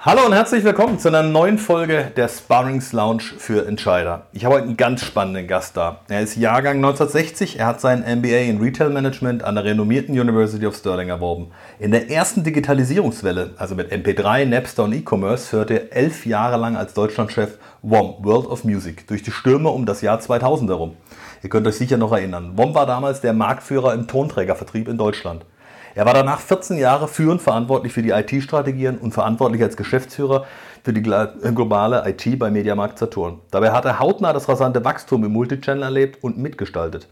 Hallo und herzlich willkommen zu einer neuen Folge der Sparrings Lounge für Entscheider. Ich habe heute einen ganz spannenden Gast da. Er ist Jahrgang 1960, er hat seinen MBA in Retail Management an der renommierten University of Stirling erworben. In der ersten Digitalisierungswelle, also mit MP3, Napster und E-Commerce, führte er elf Jahre lang als Deutschlandchef WOM, World of Music, durch die Stürme um das Jahr 2000 herum. Ihr könnt euch sicher noch erinnern. WOM war damals der Marktführer im Tonträgervertrieb in Deutschland. Er war danach 14 Jahre führend verantwortlich für die IT-Strategien und verantwortlich als Geschäftsführer für die äh, globale IT bei Mediamarkt Saturn. Dabei hat er hautnah das rasante Wachstum im Multichannel erlebt und mitgestaltet,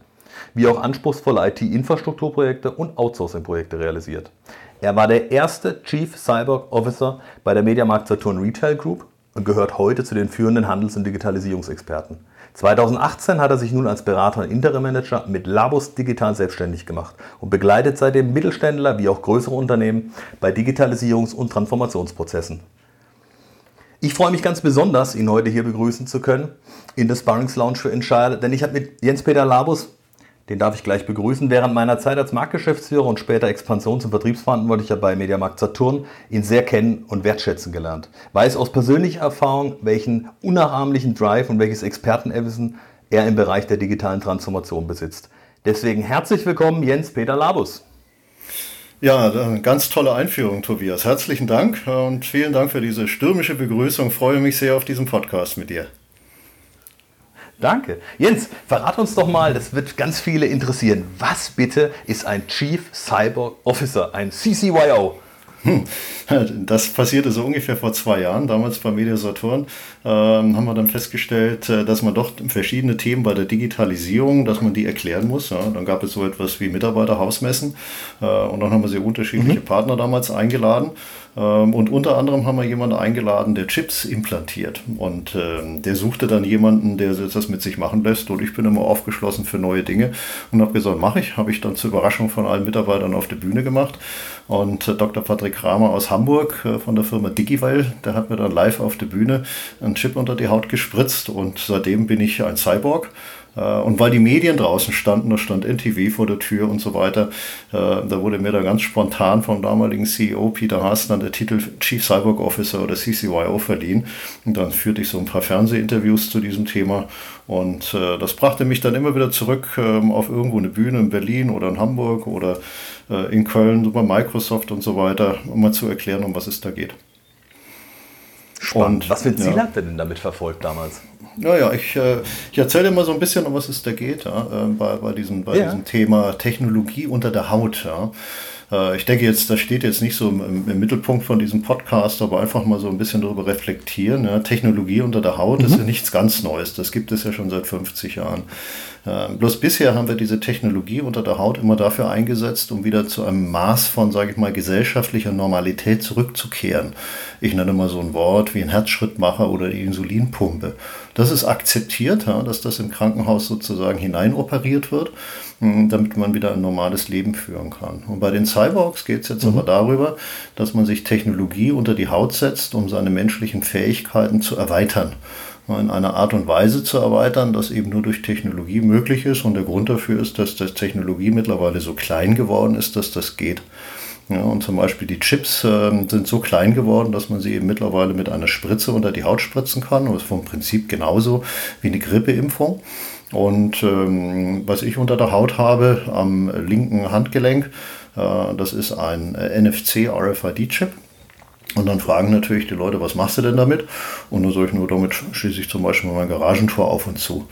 wie auch anspruchsvolle IT-Infrastrukturprojekte und Outsourcing-Projekte realisiert. Er war der erste Chief Cyber Officer bei der Mediamarkt Saturn Retail Group und gehört heute zu den führenden Handels- und Digitalisierungsexperten. 2018 hat er sich nun als Berater und Interim-Manager mit Labus digital selbstständig gemacht und begleitet seitdem Mittelständler wie auch größere Unternehmen bei Digitalisierungs- und Transformationsprozessen. Ich freue mich ganz besonders, ihn heute hier begrüßen zu können in der Sparrings Lounge für Entscheider, denn ich habe mit Jens-Peter Labus den darf ich gleich begrüßen. Während meiner Zeit als Marktgeschäftsführer und später Expansions- und Vertriebsverantwortlicher bei Mediamarkt Saturn ihn sehr kennen und wertschätzen gelernt. Weiß aus persönlicher Erfahrung, welchen unnachahmlichen Drive und welches Expertenwissen er im Bereich der digitalen Transformation besitzt. Deswegen herzlich willkommen, Jens Peter Labus. Ja, ganz tolle Einführung, Tobias. Herzlichen Dank und vielen Dank für diese stürmische Begrüßung. Ich freue mich sehr auf diesen Podcast mit dir. Danke. Jens, verrat uns doch mal, das wird ganz viele interessieren. Was bitte ist ein Chief Cyber Officer, ein CCYO? Hm. Das passierte so ungefähr vor zwei Jahren, damals bei Media Saturn, ähm, haben wir dann festgestellt, äh, dass man doch verschiedene Themen bei der Digitalisierung, dass man die erklären muss. Ja. Dann gab es so etwas wie Mitarbeiterhausmessen äh, und dann haben wir sehr unterschiedliche mhm. Partner damals eingeladen und unter anderem haben wir jemanden eingeladen, der Chips implantiert. Und äh, der suchte dann jemanden, der das mit sich machen lässt. Und ich bin immer aufgeschlossen für neue Dinge und habe gesagt, mache ich. Habe ich dann zur Überraschung von allen Mitarbeitern auf der Bühne gemacht. Und äh, Dr. Patrick Kramer aus Hamburg äh, von der Firma Digival, der hat mir dann live auf der Bühne einen Chip unter die Haut gespritzt. Und seitdem bin ich ein Cyborg. Äh, und weil die Medien draußen standen, da stand NTV vor der Tür und so weiter, äh, da wurde mir da ganz spontan vom damaligen CEO Peter Haas dann der Titel Chief Cyborg Officer oder CCYO verliehen. Und dann führte ich so ein paar Fernsehinterviews zu diesem Thema. Und äh, das brachte mich dann immer wieder zurück ähm, auf irgendwo eine Bühne in Berlin oder in Hamburg oder in Köln bei Microsoft und so weiter, um mal zu erklären, um was es da geht. Spannend. Und, was für ein Ziel ja. habt ihr denn damit verfolgt damals? Naja, ich, äh, ich erzähle mal so ein bisschen, um was es da geht, ja, äh, bei, bei, diesem, bei ja. diesem Thema Technologie unter der Haut. Ja. Äh, ich denke jetzt, das steht jetzt nicht so im, im, Mittelpunkt von diesem Podcast, aber einfach mal so ein bisschen darüber reflektieren. Ja. Technologie unter der Haut mhm. ist ja nichts ganz Neues. Das gibt es ja schon seit 50 Jahren. Äh, bloß bisher haben wir diese Technologie unter der Haut immer dafür eingesetzt, um wieder zu einem Maß von, sage ich mal, gesellschaftlicher Normalität zurückzukehren. Ich nenne mal so ein Wort wie ein Herzschrittmacher oder die Insulinpumpe. Das ist akzeptiert, ja, dass das im Krankenhaus sozusagen hineinoperiert wird, hm, damit man wieder ein normales Leben führen kann. Und bei den Cyborgs geht es jetzt mhm. aber darüber, dass man sich Technologie unter die Haut setzt, um seine menschlichen Fähigkeiten zu erweitern in einer Art und Weise zu erweitern, das eben nur durch Technologie möglich ist. Und der Grund dafür ist, dass das Technologie mittlerweile so klein geworden ist, dass das geht. Ja, und zum Beispiel die Chips äh, sind so klein geworden, dass man sie eben mittlerweile mit einer Spritze unter die Haut spritzen kann. Das ist vom Prinzip genauso wie eine Grippeimpfung. Und ähm, was ich unter der Haut habe am linken Handgelenk, äh, das ist ein äh, NFC RFID-Chip. Und dann fragen natürlich die Leute, was machst du denn damit? Und dann sage ich nur, damit schließe ich zum Beispiel mein Garagentor auf und zu.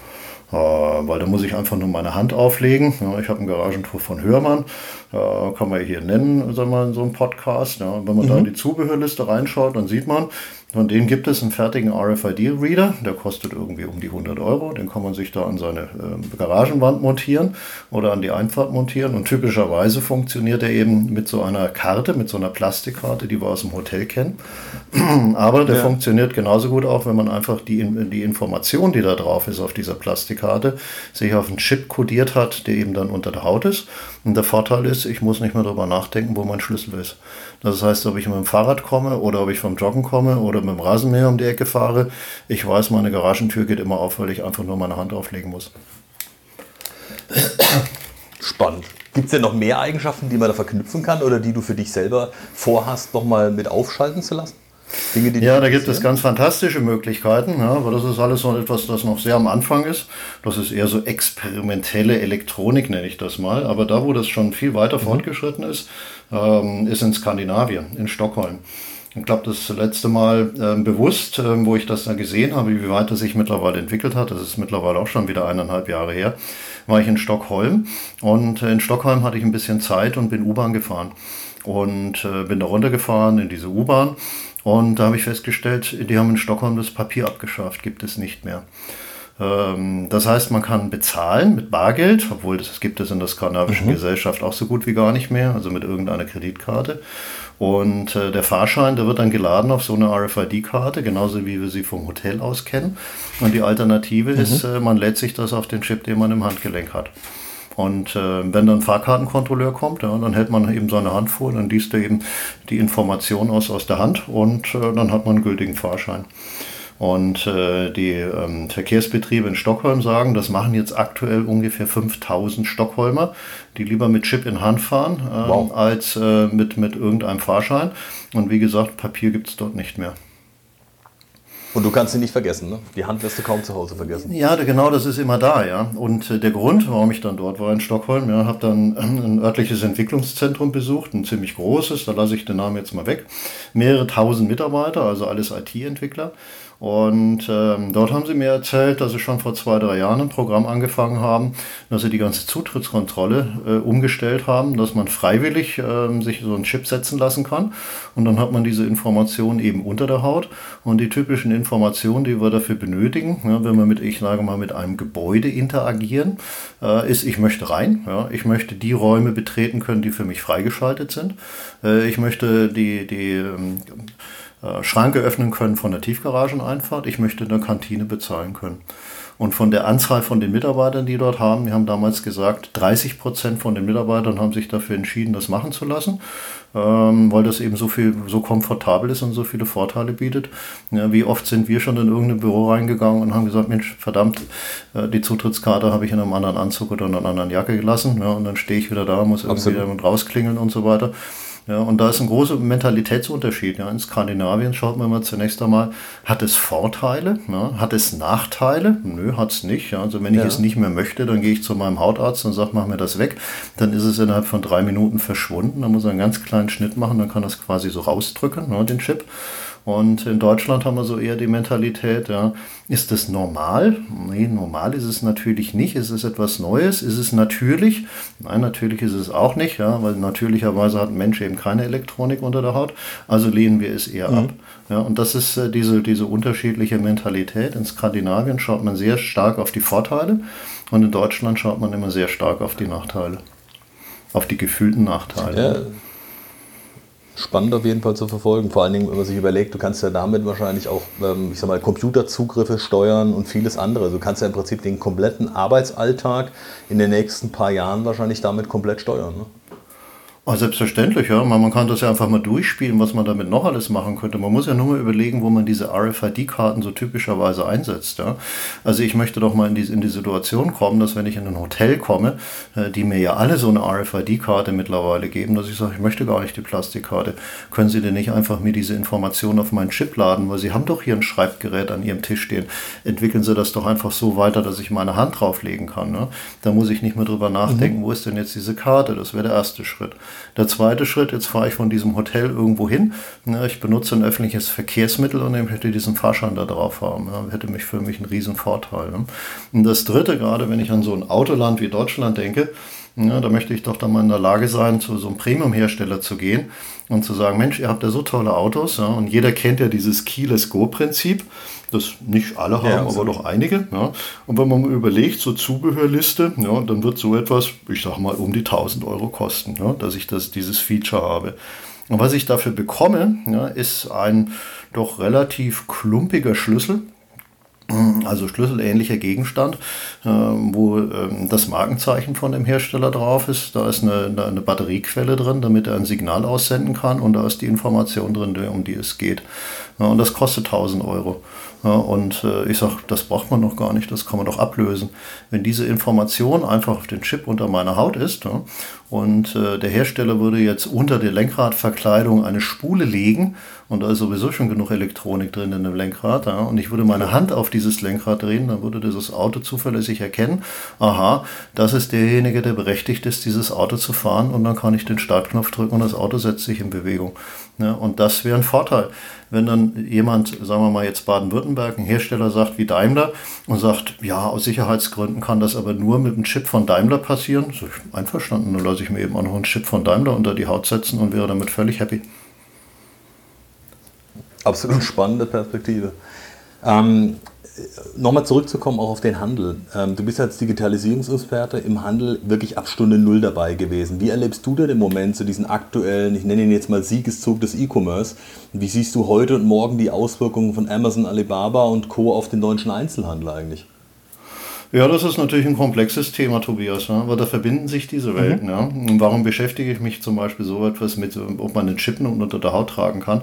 Äh, weil da muss ich einfach nur meine Hand auflegen. Ich habe ein Garagentor von Hörmann, äh, kann man hier nennen, sagen wir, in so einem Podcast. Wenn man mhm. da in die Zubehörliste reinschaut, dann sieht man, Von denen gibt es einen fertigen RFID-Reader, der kostet irgendwie um die 100 Euro. Den kann man sich da an seine äh, Garagenwand montieren oder an die Einfahrt montieren. Und typischerweise funktioniert er eben mit so einer Karte, mit so einer Plastikkarte, die wir aus dem Hotel kennen. Aber der ja. funktioniert genauso gut auch, wenn man einfach die, die Information, die da drauf ist auf dieser Plastikkarte, sich auf einen Chip kodiert hat, der eben dann unter der Haut ist. Und der Vorteil ist, ich muss nicht mehr darüber nachdenken, wo mein Schlüssel ist. Das heißt, ob ich mit dem Fahrrad komme oder ob ich vom Joggen komme oder mit dem Rasenmäher um die Ecke fahre, ich weiß, meine Garagentür geht immer auf, weil ich einfach nur meine Hand auflegen muss. Spannend. Gibt es denn noch mehr Eigenschaften, die man da verknüpfen kann oder die du für dich selber vorhast, nochmal mit aufschalten zu lassen? Dinge, ja, da gibt es ganz fantastische Möglichkeiten, ja, aber das ist alles noch etwas, das noch sehr am Anfang ist. Das ist eher so experimentelle Elektronik, nenne ich das mal. Aber da, wo das schon viel weiter mhm. fortgeschritten ist, ähm, ist in Skandinavien, in Stockholm. Ich glaube, das letzte Mal äh, bewusst, äh, wo ich das da gesehen habe, wie weit das sich mittlerweile entwickelt hat, das ist mittlerweile auch schon wieder eineinhalb Jahre her, war ich in Stockholm. Und äh, in Stockholm hatte ich ein bisschen Zeit und bin U-Bahn gefahren. Und äh, bin da runtergefahren in diese U-Bahn und da habe ich festgestellt, die haben in Stockholm das Papier abgeschafft, gibt es nicht mehr. Ähm, das heißt, man kann bezahlen mit Bargeld, obwohl das gibt es in der skandinavischen mhm. Gesellschaft auch so gut wie gar nicht mehr, also mit irgendeiner Kreditkarte. Und äh, der Fahrschein, der wird dann geladen auf so eine RFID-Karte, genauso wie wir sie vom Hotel aus kennen. Und die Alternative mhm. ist, äh, man lädt sich das auf den Chip, den man im Handgelenk hat. Und äh, wenn dann ein Fahrkartenkontrolleur kommt, ja, dann hält man eben seine Hand vor, dann liest er eben die Information aus, aus der Hand und äh, dann hat man einen gültigen Fahrschein. Und äh, die ähm, Verkehrsbetriebe in Stockholm sagen, das machen jetzt aktuell ungefähr 5000 Stockholmer, die lieber mit Chip in Hand fahren, äh, wow. als äh, mit, mit irgendeinem Fahrschein. Und wie gesagt, Papier gibt es dort nicht mehr. Und du kannst sie nicht vergessen, ne? Die Hand wirst du kaum zu Hause vergessen. Ja, genau, das ist immer da, ja. Und äh, der Grund, warum ich dann dort war in Stockholm, ja, habe dann ein örtliches Entwicklungszentrum besucht, ein ziemlich großes, da lasse ich den Namen jetzt mal weg. Mehrere tausend Mitarbeiter, also alles IT-Entwickler. Und ähm, dort haben sie mir erzählt, dass sie schon vor zwei, drei Jahren ein Programm angefangen haben, dass sie die ganze Zutrittskontrolle äh, umgestellt haben, dass man freiwillig äh, sich so einen Chip setzen lassen kann. Und dann hat man diese Informationen eben unter der Haut. Und die typischen Informationen, die wir dafür benötigen, ja, wenn wir mit, ich sage mal, mit einem Gebäude interagieren, äh, ist, ich möchte rein. Ja, ich möchte die Räume betreten können, die für mich freigeschaltet sind. Äh, ich möchte die, die ähm, äh, Schranke öffnen können von der Tiefgarageneinfahrt. Ich möchte eine Kantine bezahlen können. Und von der Anzahl von den Mitarbeitern, die dort haben, wir haben damals gesagt, 30 Prozent von den Mitarbeitern haben sich dafür entschieden, das machen zu lassen, ähm, weil das eben so viel, so komfortabel ist und so viele Vorteile bietet. Ja, wie oft sind wir schon in irgendein Büro reingegangen und haben gesagt, Mensch, verdammt, äh, die Zutrittskarte habe ich in einem anderen Anzug oder in einer anderen Jacke gelassen. Ja, und dann stehe ich wieder da, muss irgendwie Absolut. rausklingeln und so weiter. Ja, und da ist ein großer Mentalitätsunterschied. Ja. In Skandinavien schaut man mal zunächst einmal, hat es Vorteile, ja, hat es Nachteile? Nö, hat es nicht. Ja. Also wenn ich ja. es nicht mehr möchte, dann gehe ich zu meinem Hautarzt und sage, mach mir das weg. Dann ist es innerhalb von drei Minuten verschwunden. Dann muss er einen ganz kleinen Schnitt machen, dann kann das quasi so rausdrücken, ne, den Chip. Und in Deutschland haben wir so eher die Mentalität, ja, ist das normal? Nee, normal ist es natürlich nicht. Ist es etwas Neues? Ist es natürlich? Nein, natürlich ist es auch nicht, ja, weil natürlicherweise hat ein Mensch eben keine Elektronik unter der Haut. Also lehnen wir es eher mhm. ab. Ja, und das ist äh, diese, diese unterschiedliche Mentalität. In Skandinavien schaut man sehr stark auf die Vorteile und in Deutschland schaut man immer sehr stark auf die Nachteile. Auf die gefühlten Nachteile. Ja spannend auf jeden Fall zu verfolgen. Vor allen Dingen, wenn man sich überlegt, du kannst ja damit wahrscheinlich auch, ähm, ich sag mal, Computerzugriffe steuern und vieles andere. Du kannst ja im Prinzip den kompletten Arbeitsalltag in den nächsten paar Jahren wahrscheinlich damit komplett steuern. Ne? Oh, selbstverständlich, ja. Man, kann das ja einfach mal durchspielen, was man damit noch alles machen könnte. Man muss ja nur mal überlegen, wo man diese RFID-Karten so typischerweise einsetzt. Ja. Also ich möchte doch mal in die, in die Situation kommen, dass wenn ich in ein Hotel komme, äh, die mir ja alle so eine RFID-Karte mittlerweile geben, dass ich sage, ich möchte gar nicht die Plastikkarte. Können Sie denn nicht einfach mir diese Information auf meinen Chip laden? Weil Sie haben doch hier ein Schreibgerät an Ihrem Tisch stehen. Entwickeln Sie das doch einfach so weiter, dass ich meine Hand drauflegen kann. Ne? Da muss ich nicht mehr drüber nachdenken, mhm. wo ist denn jetzt diese Karte? Das wäre der erste Schritt. Der zweite Schritt, jetzt fahre ich von diesem Hotel irgendwo hin. Ich benutze ein öffentliches Verkehrsmittel und ich möchte diesen Fahrschein da drauf haben. Ja, hätte mich für mich einen riesen Vorteil. Ne? Und das dritte, gerade wenn ich an so ein Autoland wie Deutschland denke, Ja, da möchte ich doch dann mal in der Lage sein, zu so einem Premium-Hersteller zu gehen und zu sagen, Mensch, ihr habt ja so tolle Autos ja, und jeder kennt ja dieses Keyless Go-Prinzip, das nicht alle haben, ja, aber doch einige. Ja. Und wenn man mal überlegt, so Zubehörliste, ja, dann wird so etwas, ich sag mal, um die 1000 Euro kosten, ja, dass ich das, dieses Feature habe. Und was ich dafür bekomme, ja, ist ein doch relativ klumpiger Schlüssel, also schlüsselähnlicher Gegenstand, äh, wo ähm, das Markenzeichen von dem Hersteller drauf ist. Da ist eine, eine, Batteriequelle drin, damit er ein Signal aussenden kann und da ist die Information drin, um die es geht. und das kostet 1000 Euro. Und äh, ich sage, das braucht man noch gar nicht, das kann man doch ablösen. Wenn diese Information einfach auf den Chip unter meiner Haut ist und äh, der Hersteller würde jetzt unter der Lenkradverkleidung eine Spule legen und da ist sowieso schon genug Elektronik drin in dem Lenkrad ja, und ich würde meine Hand auf dieses Lenkrad drehen, dann würde dieses Auto zuverlässig erkennen, aha, das ist derjenige, der berechtigt ist, dieses Auto zu fahren und dann kann ich den Startknopf drücken und das Auto setzt sich in Bewegung. Ja, und das wäre ein Vorteil wenn dann jemand, sagen wir mal jetzt Baden-Württemberg, ein Hersteller sagt wie Daimler und sagt, ja, aus Sicherheitsgründen kann das aber nur mit einem Chip von Daimler passieren, so einverstanden, dann lasse ich mir eben auch noch einen Chip von Daimler unter die Haut setzen und wäre damit völlig happy. Absolut spannende Perspektive. Ähm, Nochmal zurückzukommen auch auf den Handel. Ähm, du bist als Digitalisierungsexperte im Handel wirklich ab Stunde Null dabei gewesen. Wie erlebst du denn im Moment so diesen aktuellen, ich nenne ihn jetzt mal Siegeszug des E-Commerce? Wie siehst du heute und morgen die Auswirkungen von Amazon, Alibaba und Co. auf den deutschen Einzelhandel eigentlich? Ja, das ist natürlich ein komplexes Thema, Tobias, ja? aber da verbinden sich diese mhm. Welten. Mhm. Ja? Und warum beschäftige ich mich zum Beispiel so etwas mit, ob man einen Chippen unter der Haut tragen kann?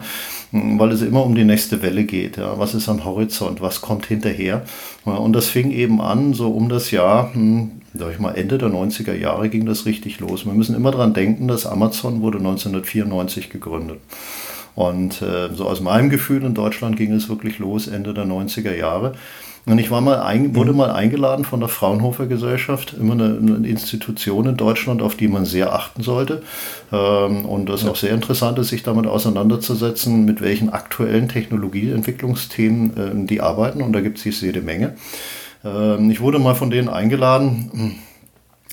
Hm, weil es immer um die nächste Welle geht. Ja? Was ist am Horizont? Was kommt hinterher? Und das fing eben an, so um das Jahr, hm, sag ich mal, Ende der 90er Jahre ging das richtig los. Wir müssen immer daran denken, dass Amazon wurde 1994 gegründet. Und äh, so aus meinem Gefühl in Deutschland ging es wirklich los Ende der 90er Jahre. Und ich war mal ein, wurde mhm. mal eingeladen von der Fraunhofer Gesellschaft, immer eine, eine, Institution in Deutschland, auf die man sehr achten sollte. Ähm, und das ja. auch sehr interessant ist, sich damit auseinanderzusetzen, mit welchen aktuellen Technologieentwicklungsthemen äh, die arbeiten. Und da gibt es jede Menge. Ähm, ich wurde mal von denen eingeladen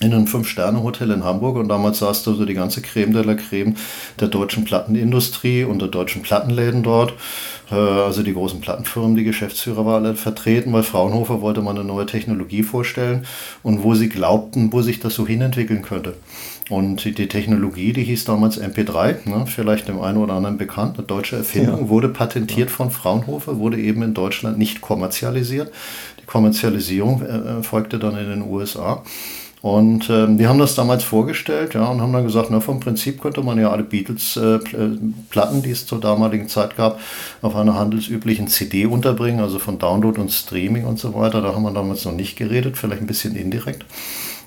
in ein Fünf-Sterne-Hotel in Hamburg und damals saß da so die ganze Creme de la Creme der deutschen Plattenindustrie und der deutschen Plattenläden dort. Äh, also die großen Plattenfirmen, die Geschäftsführer waren alle vertreten, weil Fraunhofer wollte mal eine neue Technologie vorstellen und wo sie glaubten, wo sich das so hinentwickeln könnte. Und die Technologie, die hieß damals MP3, ne, vielleicht dem einen oder anderen bekannt, eine deutsche Erfindung, ja. wurde patentiert von Fraunhofer, wurde eben in Deutschland nicht kommerzialisiert. Die Kommerzialisierung äh, folgte dann in den USA. Und ähm, die haben das damals vorgestellt, ja, und haben dann gesagt, na, vom Prinzip könnte man ja alle Beatles-Platten, äh, äh die es zur damaligen Zeit gab, auf einer handelsüblichen CD unterbringen, also von Download und Streaming und so weiter. Da haben wir damals noch nicht geredet, vielleicht ein bisschen indirekt.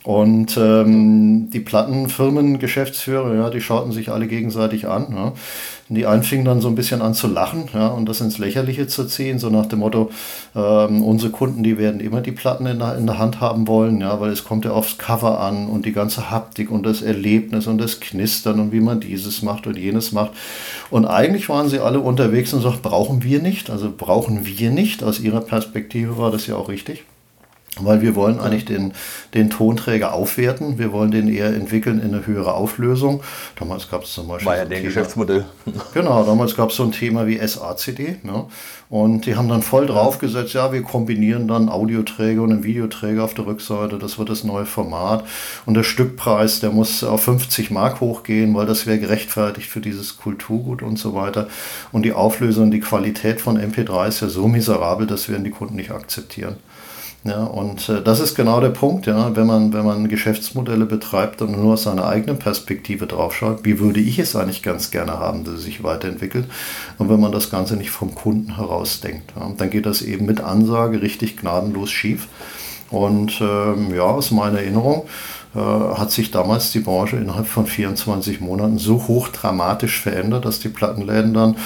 Und ähm, die Plattenfirmen, Geschäftsführer, ja, die schauten sich alle gegenseitig an. Ja. Die einen fingen dann so ein bisschen an zu lachen ja, und das ins Lächerliche zu ziehen, so nach dem Motto, ähm, unsere Kunden, die werden immer die Platten in der, in der Hand haben wollen, ja, weil es kommt ja aufs Cover an und die ganze Haptik und das Erlebnis und das Knistern und wie man dieses macht und jenes macht. Und eigentlich waren sie alle unterwegs und sagten, brauchen wir nicht, also brauchen wir nicht. Aus ihrer Perspektive war das ja auch richtig. Weil wir wollen eigentlich den, den Tonträger aufwerten. Wir wollen den eher entwickeln in eine höhere Auflösung. Damals gab es zum Beispiel. War ja so der Geschäftsmodell. Genau, damals gab es so ein Thema wie SACD. Ja. Und die haben dann voll draufgesetzt, ja, wir kombinieren dann Audioträger und einen Videoträger auf der Rückseite. Das wird das neue Format. Und der Stückpreis, der muss auf 50 Mark hochgehen, weil das wäre gerechtfertigt für dieses Kulturgut und so weiter. Und die Auflösung, die Qualität von MP3 ist ja so miserabel, das werden die Kunden nicht akzeptieren. Ja, und äh, das ist genau der Punkt, ja, wenn man, wenn man Geschäftsmodelle betreibt und nur aus seiner eigenen Perspektive draufschaut, wie würde ich es eigentlich ganz gerne haben, dass es sich weiterentwickelt. Und wenn man das Ganze nicht vom Kunden heraus denkt, ja, dann geht das eben mit Ansage richtig gnadenlos schief. Und ähm, ja, aus meiner Erinnerung äh, hat sich damals die Branche innerhalb von 24 Monaten so hoch dramatisch verändert, dass die Plattenläden dann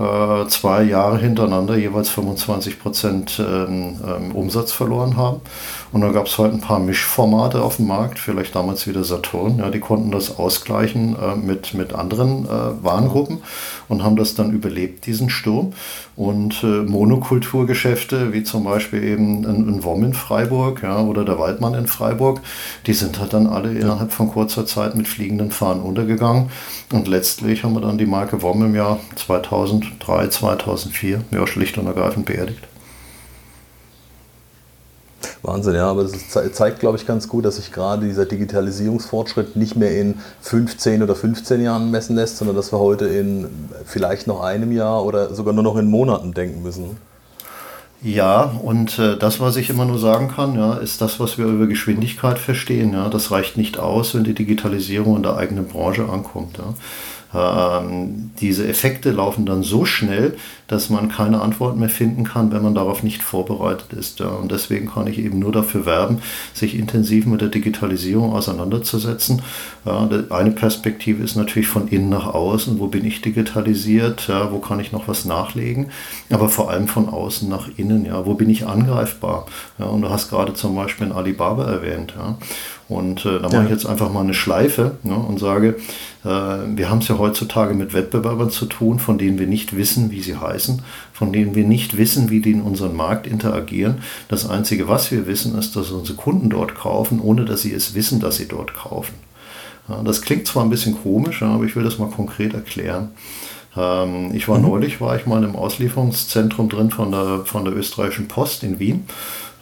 äh, zwei Jahre hintereinander jeweils 25 Prozent ähm, ähm, Umsatz verloren haben. Und dann gab es halt ein paar Mischformate auf dem Markt, vielleicht damals wieder Saturn, ja, die konnten das ausgleichen äh, mit, mit anderen äh, Warengruppen und haben das dann überlebt, diesen Sturm. Und äh, Monokulturgeschäfte, wie zum Beispiel eben ein, ein WOM in Freiburg ja, oder der Waldmann in Freiburg, die sind halt dann alle innerhalb von kurzer Zeit mit fliegenden Fahnen untergegangen. Und letztlich haben wir dann die Marke WOM im Jahr 2003, 2004 ja, schlicht und ergreifend beerdigt. Wahnsinn, ja, aber das zeigt, glaube ich, ganz gut, dass sich gerade dieser Digitalisierungsfortschritt nicht mehr in 15 oder 15 Jahren messen lässt, sondern dass wir heute in vielleicht noch einem Jahr oder sogar nur noch in Monaten denken müssen. Ja, und äh, das, was ich immer nur sagen kann, ja, ist das, was wir über Geschwindigkeit verstehen. Ja, das reicht nicht aus, wenn die Digitalisierung in der eigenen Branche ankommt. Ja. Ähm, diese Effekte laufen dann so schnell, dass man keine Antwort mehr finden kann, wenn man darauf nicht vorbereitet ist. Ja. Und deswegen kann ich eben nur dafür werben, sich intensiv mit der Digitalisierung auseinanderzusetzen. Ja, eine Perspektive ist natürlich von innen nach außen. Wo bin ich digitalisiert? Ja, wo kann ich noch was nachlegen? Aber vor allem von außen nach innen. Ja, wo bin ich angreifbar? Ja, und du hast gerade zum Beispiel in Alibaba erwähnt. Ja. Und äh, da mache ich jetzt einfach mal eine Schleife ne, und sage, äh, wir haben es ja heutzutage mit Wettbewerbern zu tun, von denen wir nicht wissen, wie sie heißen, von denen wir nicht wissen, wie die in unserem Markt interagieren. Das Einzige, was wir wissen, ist, dass unsere Kunden dort kaufen, ohne dass sie es wissen, dass sie dort kaufen. Das klingt zwar ein bisschen komisch, aber ich will das mal konkret erklären. Ähm, ich war mhm. neulich, war ich mal im Auslieferungszentrum drin von der, von der österreichischen Post in Wien.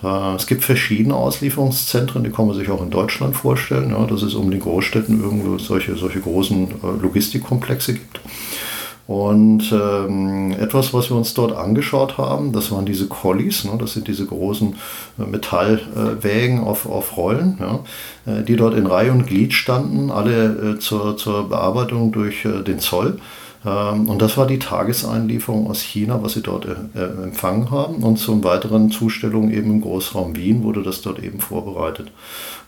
Äh, es gibt verschiedene Auslieferungszentren, die kann man sich auch in Deutschland vorstellen, ja, dass es um den Großstädten irgendwo solche, solche großen äh, Logistikkomplexe gibt. Und ähm, etwas, was wir uns dort angeschaut haben, das waren diese Collies, ne, das sind diese großen äh, Metallwägen äh, auf, auf Rollen, ja, äh, die dort in Reihe und Glied standen, alle äh, zur, zur Bearbeitung durch den Zoll. Ähm, und das war die Tageseinlieferung aus China, was sie dort äh, äh, empfangen haben. Und zum weiteren Zustellung eben im Großraum Wien wurde das dort eben vorbereitet.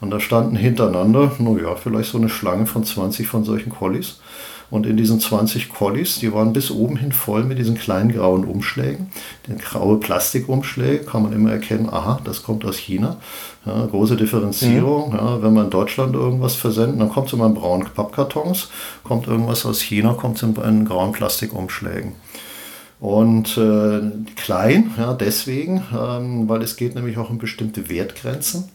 Und da standen hintereinander, naja, vielleicht so eine Schlange von 20 von solchen Collies. Und in diesen 20 Collies, die waren bis oben hin voll mit diesen kleinen grauen Umschlägen. Den graue Plastikumschläge kann man immer erkennen, aha, das kommt aus China. Ja, große Differenzierung. Mhm. Ja, wenn wir in Deutschland irgendwas versenden, dann kommt es immer in braunen Pappkartons. Kommt irgendwas aus China, kommt es in, in grauen Plastikumschlägen. Und äh, klein, ja, deswegen, ähm, weil es geht nämlich auch um bestimmte Wertgrenzen,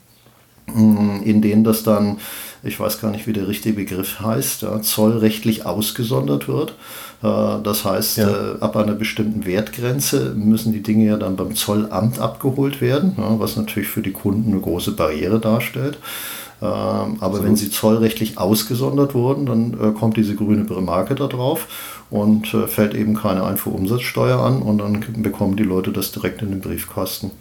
in denen das dann ich weiß gar nicht, wie der richtige Begriff heißt, ja, zollrechtlich ausgesondert wird. Äh, das heißt, ja. Äh, ab einer bestimmten Wertgrenze müssen die Dinge ja dann beim Zollamt abgeholt werden, was natürlich für die Kunden eine große Barriere darstellt. Ähm, aber so. wenn sie zollrechtlich ausgesondert wurden, dann äh, kommt diese grüne Marke da drauf und fällt eben keine Einfuhrumsatzsteuer an und dann bekommen die Leute das direkt in den Briefkasten.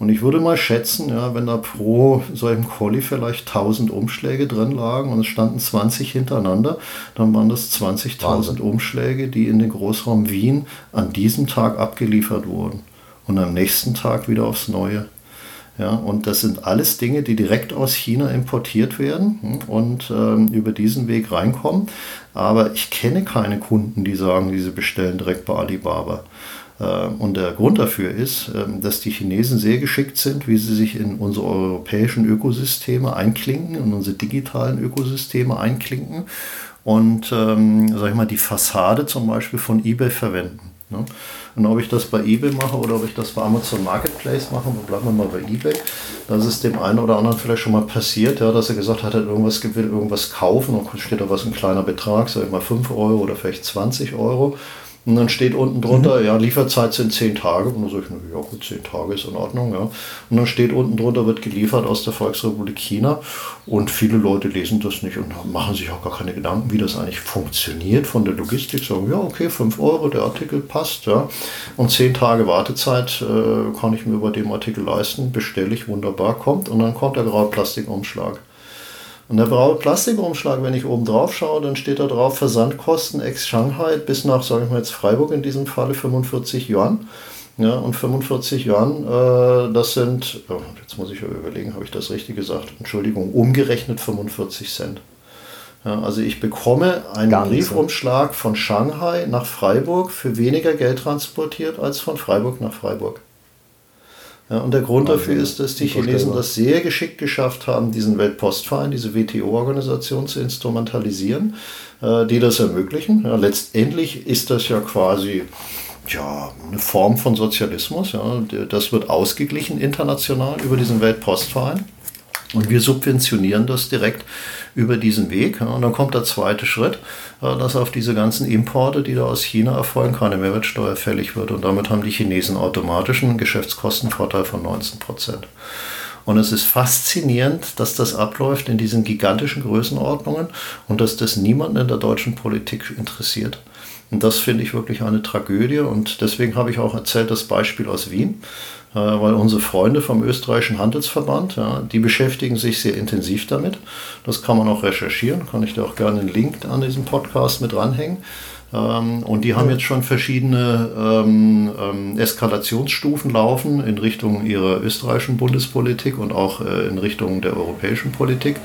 Und ich würde mal schätzen, ja, wenn da pro solchem Colli vielleicht 1000 Umschläge drin lagen und es standen 20 hintereinander, dann waren das 20.000 Umschläge, die in den Großraum Wien an diesem Tag abgeliefert wurden. Und am nächsten Tag wieder aufs Neue. Ja, und das sind alles Dinge, die direkt aus China importiert werden hm, und ähm, über diesen Weg reinkommen. Aber ich kenne keine Kunden, die sagen, diese bestellen direkt bei Alibaba. Äh, und der Grund dafür ist, ähm, dass die Chinesen sehr geschickt sind, wie sie sich in unsere europäischen Ökosysteme einklinken, in unsere digitalen Ökosysteme einklinken und, ähm, sag ich mal, die Fassade zum Beispiel von eBay verwenden. Ne? Und ob ich das bei eBay mache oder ob ich das bei Amazon Marketplace mache, bleiben wir mal bei eBay, das ist dem einen oder anderen vielleicht schon mal passiert, ja, dass er gesagt hat, er irgendwas will irgendwas kaufen und steht da was ein kleiner Betrag, sag ich mal 5 Euro oder vielleicht 20 Euro. Und dann steht unten drunter, mhm. ja, Lieferzeit sind zehn Tage. Und dann sage ich, ja gut, zehn Tage ist in Ordnung. Ja. Und dann steht unten drunter, wird geliefert aus der Volksrepublik China. Und viele Leute lesen das nicht und machen sich auch gar keine Gedanken, wie das eigentlich funktioniert von der Logistik. Sagen, ja, okay, 5 Euro, der Artikel passt. Ja. Und zehn Tage Wartezeit äh, kann ich mir über dem Artikel leisten, bestelle ich, wunderbar, kommt. Und dann kommt der graue Plastikumschlag. Und der blaue Plastikumschlag, wenn ich oben drauf schaue, dann steht da drauf Versandkosten ex Shanghai bis nach, sage ich mal jetzt Freiburg in diesem Falle, 45 Yuan. Ja, und 45 Yuan, äh, das sind, oh, jetzt muss ich überlegen, habe ich das richtig gesagt? Entschuldigung, umgerechnet 45 Cent. Ja, also ich bekomme einen Briefumschlag von Shanghai nach Freiburg für weniger Geld transportiert als von Freiburg nach Freiburg. Ja, und der Grund dafür ist, dass die Chinesen das sehr geschickt geschafft haben, diesen Weltpostverein, diese WTO-Organisation zu instrumentalisieren, äh, die das ermöglichen. Ja, letztendlich ist das ja quasi ja, eine Form von Sozialismus. Ja. Das wird ausgeglichen international über diesen Weltpostverein. Und wir subventionieren das direkt über diesen Weg. Und dann kommt der zweite Schritt, äh, dass auf diese ganzen Importe, die da aus China erfolgen, keine Mehrwertsteuer fällig wird. Und damit haben die Chinesen automatisch einen Geschäftskostenvorteil von 19 Prozent. Und es ist faszinierend, dass das abläuft in diesen gigantischen Größenordnungen und dass das niemanden in der deutschen Politik interessiert. Und das finde ich wirklich eine Tragödie. Und deswegen habe ich auch erzählt das Beispiel aus Wien. Äh, weil unsere Freunde vom österreichischen Handelsverband, ja, die beschäftigen sich sehr intensiv damit. Das kann man auch recherchieren, kann ich da auch gerne einen Link an diesem Podcast mit ranhängen. Ähm, und die haben jetzt schon verschiedene ähm, ähm, Eskalationsstufen laufen in Richtung ihrer österreichischen Bundespolitik und auch äh, in Richtung der europäischen Politik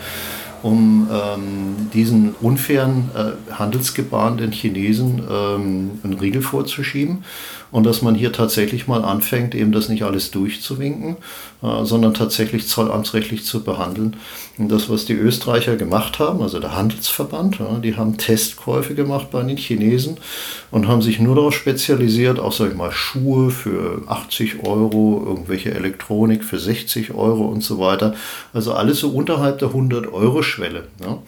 um ähm, diesen unfairen äh, Handelsgebaren den Chinesen ähm, einen Riegel vorzuschieben und dass man hier tatsächlich mal anfängt, eben das nicht alles durchzuwinken, äh, sondern tatsächlich zollamtsrechtlich zu behandeln. Und das, was die Österreicher gemacht haben, also der Handelsverband, die haben Testkäufe gemacht bei den Chinesen und haben sich nur darauf spezialisiert, auch sag ich mal Schuhe für 80 Euro, irgendwelche Elektronik für 60 Euro und so weiter. Also alles so unterhalb der 100 Euro Schwelle. Ja.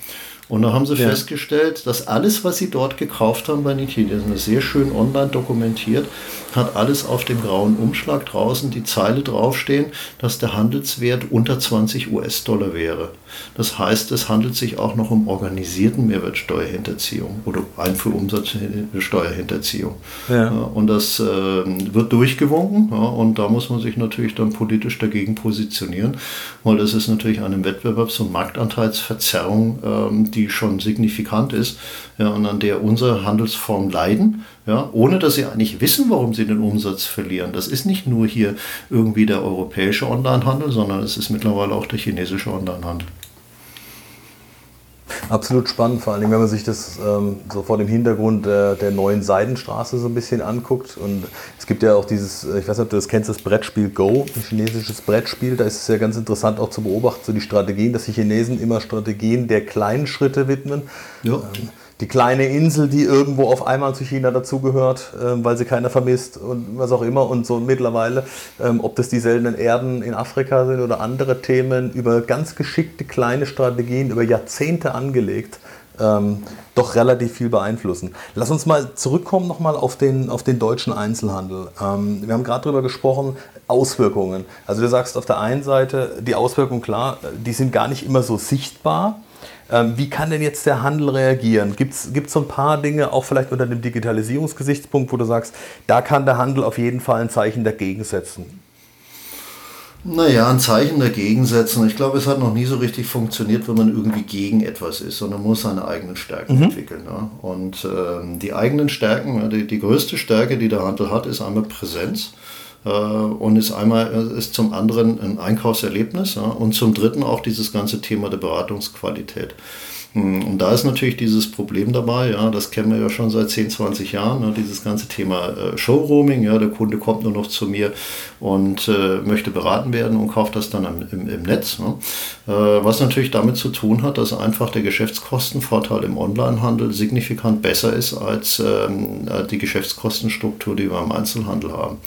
Und da haben sie ja. festgestellt, dass alles, was sie dort gekauft haben bei Niki, das ist sehr schön online dokumentiert, hat alles auf dem grauen Umschlag draußen die Zeile draufstehen, dass der Handelswert unter 20 US-Dollar wäre. Das heißt, es handelt sich auch noch um organisierten Mehrwertsteuerhinterziehung oder Einfuhrumsatzsteuerhinterziehung. Ja. Und das äh, wird durchgewunken ja, und da muss man sich natürlich dann politisch dagegen positionieren, weil das ist natürlich eine Wettbewerbs- und Marktanteilsverzerrung, ähm, die schon signifikant ist ja, und an der unsere Handelsformen leiden ja, ohne dass sie eigentlich wissen, warum sie den Umsatz verlieren. Das ist nicht nur hier irgendwie der europäische Onlinehandel, sondern es ist mittlerweile auch der chinesische Onlinehandel. Absolut spannend, vor allem wenn man sich das ähm, so vor dem Hintergrund der, der, neuen Seidenstraße so ein bisschen anguckt. Und es gibt ja auch dieses, ich weiß nicht, ob du das kennst, das Brettspiel Go, ein chinesisches Brettspiel. Da ist es ja ganz interessant auch zu beobachten, so die Strategien, dass die Chinesen immer Strategien der kleinen Schritte widmen. Ja. Ähm, die kleine Insel, die irgendwo auf einmal zu China dazugehört, äh, weil sie keiner vermisst und was auch immer. Und so mittlerweile, ähm, ob das die seltenen Erden in Afrika sind oder andere Themen, über ganz geschickte kleine Strategien, über Jahrzehnte angelegt, ähm, doch relativ viel beeinflussen. Lass uns mal zurückkommen nochmal auf den, auf den deutschen Einzelhandel. Ähm, wir haben gerade darüber gesprochen, Auswirkungen. Also du sagst auf der einen Seite, die Auswirkungen, klar, die sind gar nicht immer so sichtbar. Ähm, wie kann denn jetzt der Handel reagieren? Gibt es so ein paar Dinge, auch vielleicht unter dem Digitalisierungsgesichtspunkt, wo du sagst, da kann der Handel auf jeden Fall ein Zeichen dagegen setzen? Naja, ein Zeichen dagegen setzen. Ich glaube, es hat noch nie so richtig funktioniert, wenn man irgendwie gegen etwas ist, sondern muss seine eigenen Stärken mhm. entwickeln. Ja. Und ähm, die eigenen Stärken, die, die größte Stärke, die der Handel hat, ist einmal Präsenz. Äh, und ist einmal ist zum anderen ein Einkaufserlebnis ja, und zum dritten auch dieses ganze Thema der Beratungsqualität. Hm, und da ist natürlich dieses Problem dabei, ja, das kennen wir ja schon seit 10, 20 Jahren, ne, dieses ganze Thema äh, Showrooming, ja, der Kunde kommt nur noch zu mir und äh, möchte beraten werden und kauft das dann im, im, im Netz. Ne? Äh, was natürlich damit zu tun hat, dass einfach der Geschäftskostenvorteil im Onlinehandel signifikant besser ist als ähm, äh, die Geschäftskostenstruktur, die wir im Einzelhandel haben.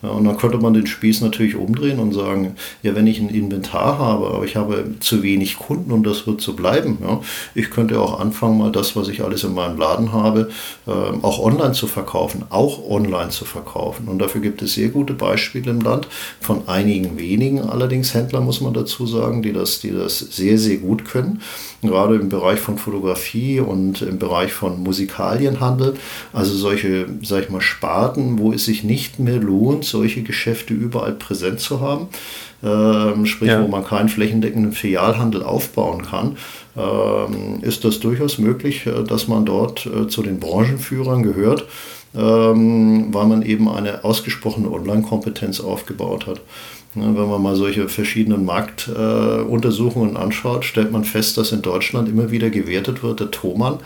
Ja, und dann könnte man den Spieß natürlich umdrehen und sagen, ja, wenn ich ein Inventar habe, aber ich habe zu wenig Kunden und das wird so bleiben, ja, ich könnte auch anfangen, mal das, was ich alles in meinem Laden habe, äh, auch online zu verkaufen, auch online zu verkaufen. Und dafür gibt es sehr gute Beispiele im Land, von einigen wenigen. Allerdings Händler, muss man dazu sagen, die das, die das sehr, sehr gut können gerade im Bereich von Fotografie und im Bereich von Musikalienhandel, also solche, sag ich mal, Sparten, wo es sich nicht mehr lohnt, solche Geschäfte überall präsent zu haben, ähm, sprich, ja. wo man keinen flächendeckenden Filialhandel aufbauen kann, ähm, ist das durchaus möglich, äh, dass man dort äh, zu den Branchenführern gehört, ähm, weil man eben eine ausgesprochene Online-Kompetenz aufgebaut hat. Wenn man mal solche verschiedenen Marktuntersuchungen äh, anschaut, stellt man fest, dass in Deutschland immer wieder gewertet wird, der Thomann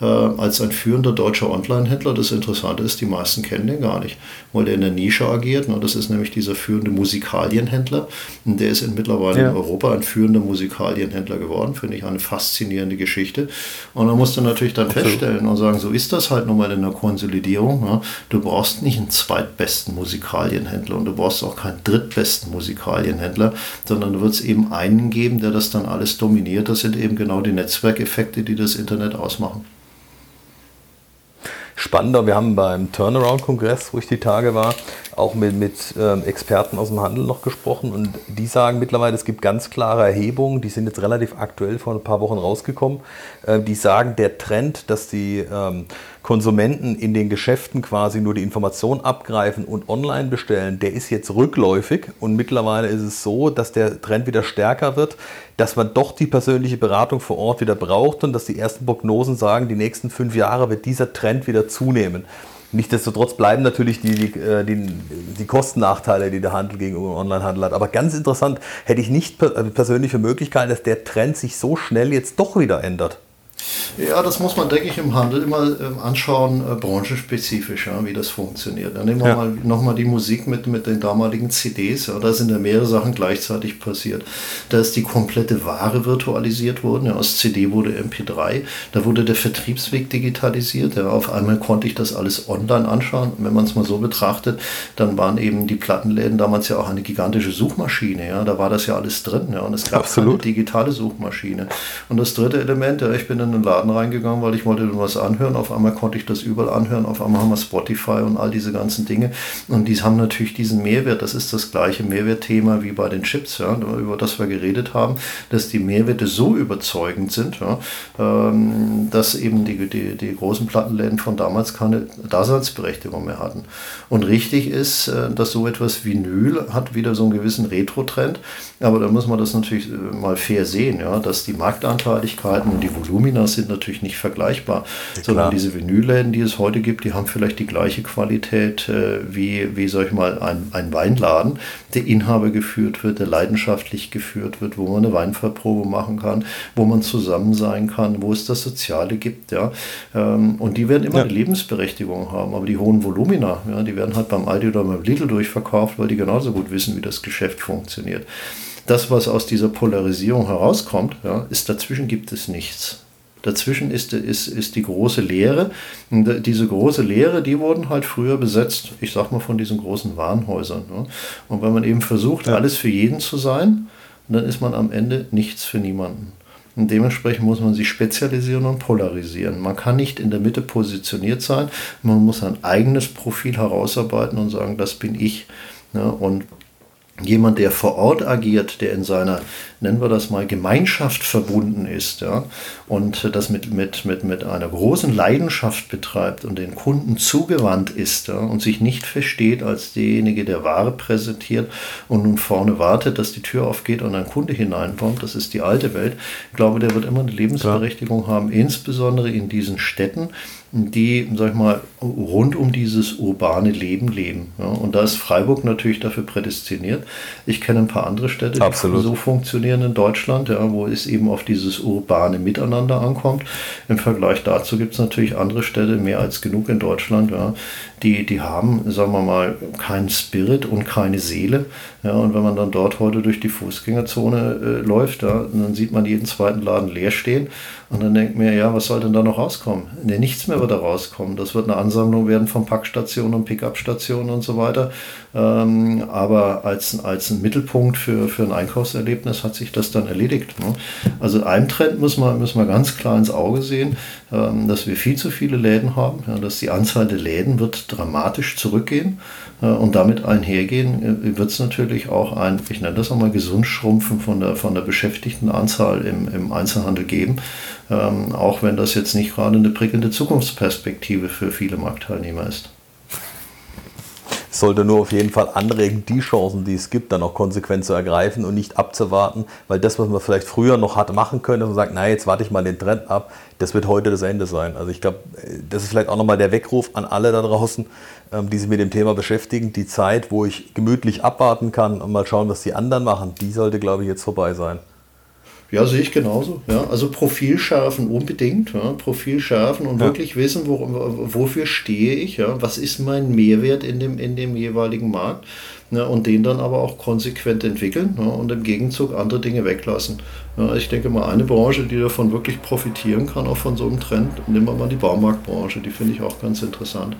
äh, als ein führender deutscher Online-Händler. Das Interessante ist, die meisten kennen den gar nicht, weil der in der Nische agiert. Ne? Das ist nämlich dieser führende Musikalienhändler. Und der ist in mittlerweile ja. in Europa ein führender Musikalienhändler geworden. Finde ich eine faszinierende Geschichte. Und da musst du natürlich dann Absolut. feststellen und sagen, so ist das halt nun mal in der Konsolidierung. Ne? Du brauchst nicht einen zweitbesten Musikalienhändler und du brauchst auch keinen drittbesten Musikalienhändler, sondern du wirst eben einen geben, der das dann alles dominiert. Das sind eben genau die Netzwerkeffekte, die das Internet ausmachen spannender. Wir haben beim Turnaround-Kongress, wo ich die Tage war, auch mit, mit ähm, Experten aus dem Handel noch gesprochen und die sagen mittlerweile, es gibt ganz klare Erhebungen, die sind jetzt relativ aktuell vor ein paar Wochen rausgekommen, äh, die sagen, der Trend, dass die ähm, Konsumenten in den Geschäften quasi nur die Information abgreifen und online bestellen, der ist jetzt rückläufig und mittlerweile ist es so, dass der Trend wieder stärker wird, dass man doch die persönliche Beratung vor Ort wieder braucht und dass die ersten Prognosen sagen, die nächsten fünf Jahre wird dieser Trend wieder zunehmen. Nichtsdestotrotz bleiben natürlich die, die, äh, die, die Kostennachteile, die der Handel gegenüber dem Onlinehandel hat. Aber ganz interessant, hätte ich nicht persönlich für Möglichkeiten, dass der Trend sich so schnell jetzt doch wieder ändert. Ja, das muss man, denke ich, im Handel immer äh, anschauen, äh, branchenspezifisch, ja, wie das funktioniert. Dann nehmen wir ja. mal nochmal die Musik mit, mit den damaligen CDs. Ja, da sind ja mehrere Sachen gleichzeitig passiert. Da ist die komplette Ware virtualisiert worden. Ja, aus CD wurde MP3. Da wurde der Vertriebsweg digitalisiert. Ja, auf einmal konnte ich das alles online anschauen. wenn man es mal so betrachtet, dann waren eben die Plattenläden damals ja auch eine gigantische Suchmaschine. Ja, da war das ja alles drin. Ja, und es gab Absolut. eine digitale Suchmaschine. Und das dritte Element, ja, ich bin in den Laden reingegangen, weil ich wollte was anhören. Auf einmal konnte ich das überall anhören. Auf einmal haben wir Spotify und all diese ganzen Dinge. Und die haben natürlich diesen Mehrwert. Das ist das gleiche Mehrwertthema wie bei den Chips, ja, über das wir geredet haben, dass die Mehrwerte so überzeugend sind, ja, ähm, dass eben die, die, die großen Plattenläden von damals keine Daseinsberechtigung mehr hatten. Und richtig ist, äh, dass so etwas Vinyl hat wieder so einen gewissen Retro-Trend. Aber da muss man das natürlich äh, mal fair sehen, ja, dass die Marktanteiligkeiten und die Volumina sind natürlich nicht vergleichbar, ja, sondern diese Vinylläden, die es heute gibt, die haben vielleicht die gleiche Qualität äh, wie, wie sag ich mal, ein, ein Weinladen, der Inhaber geführt wird, der leidenschaftlich geführt wird, wo man eine Weinverprobe machen kann, wo man zusammen sein kann, wo es das Soziale gibt, ja. Ähm, und die werden immer ja. eine Lebensberechtigung haben, aber die hohen Volumina, ja, die werden halt beim Aldi oder beim Lidl durchverkauft, weil die genauso gut wissen, wie das Geschäft funktioniert das, was aus dieser Polarisierung herauskommt, ja, ist dazwischen gibt es nichts. Dazwischen ist, ist, ist die große Leere. Und diese große Leere, die wurden halt früher besetzt, ich sag mal, von diesen großen Warenhäusern. Ne? Und wenn man eben versucht, ja. alles für jeden zu sein, dann ist man am Ende nichts für niemanden. Und dementsprechend muss man sich spezialisieren und polarisieren. Man kann nicht in der Mitte positioniert sein, man muss ein eigenes Profil herausarbeiten und sagen, das bin ich. Ne? und jemand, der vor Ort agiert, der in seiner, nennen wir das mal, Gemeinschaft verbunden ist ja, und das mit, mit, mit, mit einer großen Leidenschaft betreibt und den Kunden zugewandt ist ja, und sich nicht versteht als derjenige, der Ware präsentiert und nun vorne wartet, dass die Tür aufgeht und ein Kunde hineinkommt, das ist die alte Welt. Ich glaube, der wird immer eine Lebensberechtigung ja. haben, insbesondere in diesen Städten, die, sag ich mal, rund um dieses urbane Leben leben. Ja, und da ist Freiburg natürlich dafür prädestiniert. Ich kenne ein paar andere Städte, Absolut. die so funktionieren in Deutschland, ja, wo es eben auf dieses urbane Miteinander ankommt. Im Vergleich dazu gibt es natürlich andere Städte, mehr als genug in Deutschland, ja, die, die haben, sagen wir mal, keinen Spirit und keine Seele. Ja, und wenn man dann dort heute durch die Fußgängerzone äh, läuft, ja, dann sieht man jeden zweiten Laden leer stehen. Und dann denkt man, ja, was soll denn da noch rauskommen? Nee, nichts mehr wird da rauskommen. Das wird eine Ansammlung werden von Packstationen und Pickup-Stationen und so weiter. Ähm, aber als, als ein Mittelpunkt für, für ein Einkaufserlebnis hat sich das dann erledigt. Ne? Also einem Trend müssen wir, müssen wir ganz klar ins Auge sehen, ähm, dass wir viel zu viele Läden haben, ja, dass die Anzahl der Läden wird dramatisch zurückgehen und damit einhergehen äh, wird es natürlich auch ein, ich nenne das einmal Gesundschrumpfen von der, von der Beschäftigtenanzahl im, im Einzelhandel geben, ähm, auch wenn das jetzt nicht gerade eine prickelnde Zukunftsperspektive für viele Marktteilnehmer ist. Sollte nur auf jeden Fall anregen, die Chancen, die es gibt, dann auch konsequent zu ergreifen und nicht abzuwarten, weil das, was man vielleicht früher noch hatte machen können, dass man sagt, na, jetzt warte ich mal den Trend ab, das wird heute das Ende sein. Also ich glaube, das ist vielleicht auch nochmal der Weckruf an alle da draußen, ähm, die sich mit dem Thema beschäftigen. Die Zeit, wo ich gemütlich abwarten kann und mal schauen, was die anderen machen, die sollte, glaube ich, jetzt vorbei sein. Ja, sehe ich genauso. Ja. Also Profil schärfen unbedingt. Ja. Profil schärfen und ja. wirklich wissen, wo, wofür stehe ich, ja. was ist mein Mehrwert in dem, in dem jeweiligen Markt. Ja, und den dann aber auch konsequent entwickeln ja, und im Gegenzug andere Dinge weglassen. Ja, ich denke mal, eine Branche, die davon wirklich profitieren kann, auch von so einem Trend, nehmen wir mal die Baumarktbranche, die finde ich auch ganz interessant.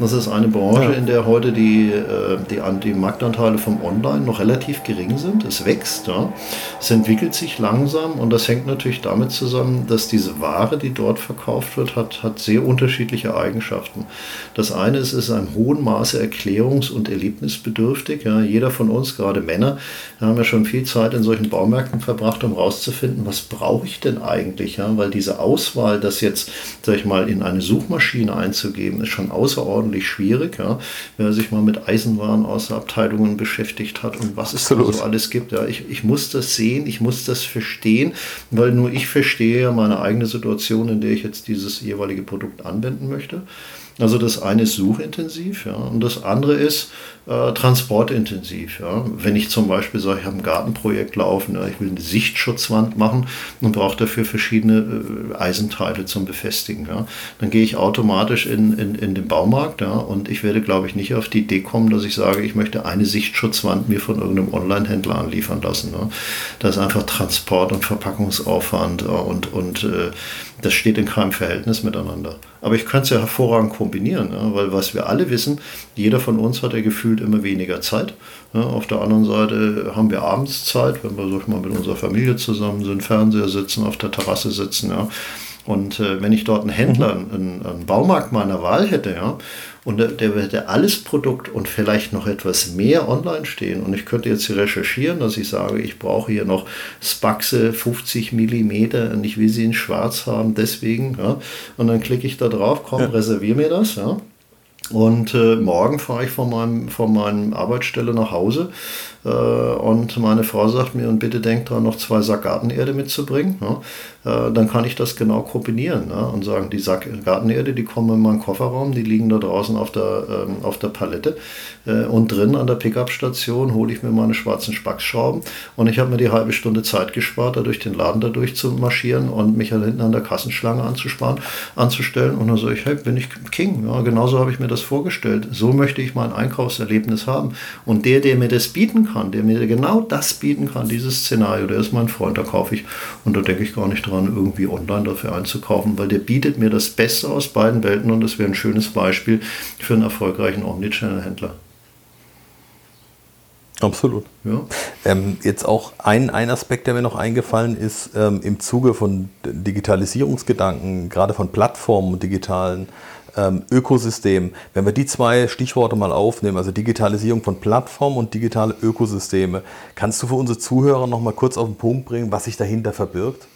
Das ist eine Branche, ja. in der heute die, äh, die, die Marktanteile vom Online noch relativ gering sind. Es wächst, ja. es entwickelt sich langsam und das hängt natürlich damit zusammen, dass diese Ware, die dort verkauft wird, hat, hat sehr unterschiedliche Eigenschaften. Das eine ist, es ist ein hohen Maße erklärungs- und erlebnisbedürftig. Ja. Jeder von uns, gerade Männer, haben ja schon viel Zeit in solchen Baumärkten verbracht, um herauszufinden, was brauche ich denn eigentlich? Ja? Weil diese Auswahl, das jetzt, sag ich mal, in eine Suchmaschine einzugeben, ist schon außerordentlich schwierig, ja, wer sich mal mit Eisenwaren aus Abteilungen beschäftigt hat und was es da so alles gibt. Ja, ich, ich muss das sehen, ich muss das verstehen, weil nur ich verstehe ja meine eigene Situation, in der ich jetzt dieses jeweilige Produkt anwenden möchte. Also das eine ist suchintensiv ja, und das andere ist äh, transportintensiv. Ja. Wenn ich zum Beispiel sage, ich habe ein Gartenprojekt laufen, ja, ich will eine Sichtschutzwand machen und brauche dafür verschiedene äh, Eisenteile zum Befestigen, ja, dann gehe ich automatisch in, in, in den Baumarkt ja, und ich werde, glaube ich, nicht auf die Idee kommen, dass ich sage, ich möchte eine Sichtschutzwand mir von irgendeinem Online-Händler anliefern lassen. Ja. Da ist einfach Transport und Verpackungsaufwand und, und äh, das steht in keinem Verhältnis miteinander. Aber ich kann es ja hervorragend kombinieren, ja, weil was wir alle wissen, jeder von uns hat ja gefühlt immer weniger Zeit. Ja, auf der anderen Seite haben wir abends Zeit, wenn wir so mal mit unserer Familie zusammen sind, Fernseher sitzen, auf der Terrasse sitzen. Ja. Und äh, wenn ich dort einen Händler, mhm. einen, einen, Baumarkt meiner Wahl hätte, ja, und der, der hätte alles Produkt und vielleicht noch etwas mehr online stehen und ich könnte jetzt hier recherchieren, dass ich sage, ich brauche hier noch Spaxe 50 mm und ich will sie in schwarz haben, deswegen, ja, und dann klicke ich da drauf, komm, ja. reserviere mir das, ja, und äh, morgen fahre ich von meinem, von meinem Arbeitsstelle nach Hause und meine Frau sagt mir, und bitte denk dran, noch zwei Sack Gartenerde mitzubringen. Ja? Äh, dann kann ich das genau kombinieren ja? und sagen, die Sack Gartenerde, die kommen in meinen Kofferraum, die liegen da draußen auf der, ähm, auf der Palette. Äh, und drin an der Pickup-Station hole ich mir meine schwarzen Spackschrauben. Und ich habe mir die halbe Stunde Zeit gespart, da durch den Laden dadurch zu marschieren und mich halt hinten an der Kassenschlange anzusparen, anzustellen. Und dann sage ich, hey, bin ich King. Ja, genauso habe ich mir das vorgestellt. So möchte ich mein Einkaufserlebnis haben. Und der, der mir das bieten kann, der mir genau das bieten kann, dieses Szenario, der ist mein Freund, da kaufe ich. Und da denke ich gar nicht dran, irgendwie online dafür einzukaufen, weil der bietet mir das Beste aus beiden Welten und das wäre ein schönes Beispiel für einen erfolgreichen Omnichannel-Händler. Absolut. Ja. Ähm, jetzt auch ein, ein Aspekt, der mir noch eingefallen ist, ähm, im Zuge von Digitalisierungsgedanken, gerade von Plattformen und digitalen ähm, Ökosystem. Wenn wir die zwei Stichworte mal aufnehmen, also Digitalisierung von Plattformen und digitale Ökosysteme, kannst du für unsere Zuhörer noch mal kurz auf den Punkt bringen, was sich dahinter verbirgt?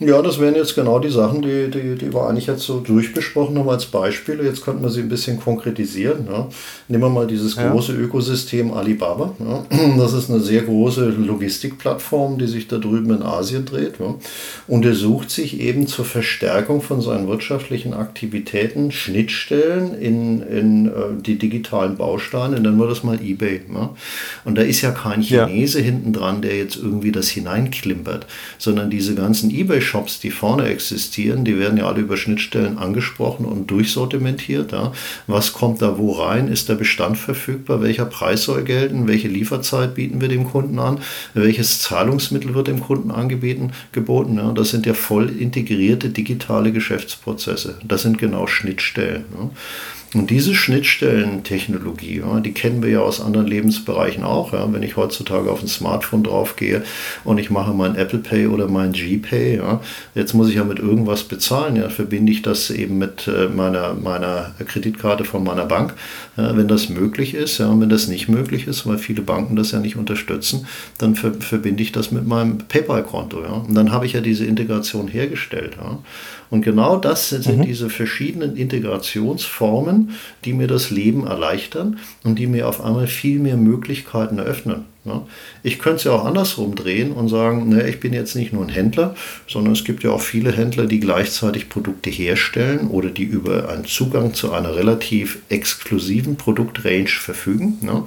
Ja, das wären jetzt genau die Sachen, die, die, die wir eigentlich jetzt so durchbesprochen haben als Beispiele. Jetzt könnten wir sie ein bisschen konkretisieren. Ja. Nehmen wir mal dieses große ja. Ökosystem Alibaba. Ja. Das ist eine sehr große Logistikplattform, die sich da drüben in Asien dreht. Und er sucht sich eben zur Verstärkung von seinen wirtschaftlichen Aktivitäten Schnittstellen in, in äh, die digitalen Bausteine, nennen wir das mal eBay. Und da ist ja kein Chinese hinten dran, der jetzt irgendwie das hineinklimpert, sondern diese ganzen eBay Shops, die vorne existieren, die werden ja alle über Schnittstellen angesprochen und durchsortimentiert. Ja. Was kommt da wo rein? Ist der Bestand verfügbar? Welcher Preis soll gelten? Welche Lieferzeit bieten wir dem Kunden an? Welches Zahlungsmittel wird dem Kunden angeboten? Geboten, ja. Das sind ja voll integrierte digitale Geschäftsprozesse. Das sind genau Schnittstellen. Ja. Und diese Schnittstellentechnologie, ja, die kennen wir ja aus anderen Lebensbereichen auch. Ja. Wenn ich heutzutage auf ein Smartphone draufgehe und ich mache mein Apple Pay oder mein GPay, ja, jetzt muss ich ja mit irgendwas bezahlen. Ja, verbinde ich das eben mit äh, meiner, meiner Kreditkarte von meiner Bank, ja, wenn das möglich ist. Ja, und wenn das nicht möglich ist, weil viele Banken das ja nicht unterstützen, dann ver verbinde ich das mit meinem PayPal-Konto. Ja. Und dann habe ich ja diese Integration hergestellt. Ja. Und genau das sind mhm. diese verschiedenen Integrationsformen, die mir das Leben erleichtern und die mir auf einmal viel mehr Möglichkeiten eröffnen. Ja. Ich könnte es ja auch andersrum drehen und sagen, ne, ich bin jetzt nicht nur ein Händler, sondern es gibt ja auch viele Händler, die gleichzeitig Produkte herstellen oder die über einen Zugang zu einer relativ exklusiven Produktrange verfügen. Ja.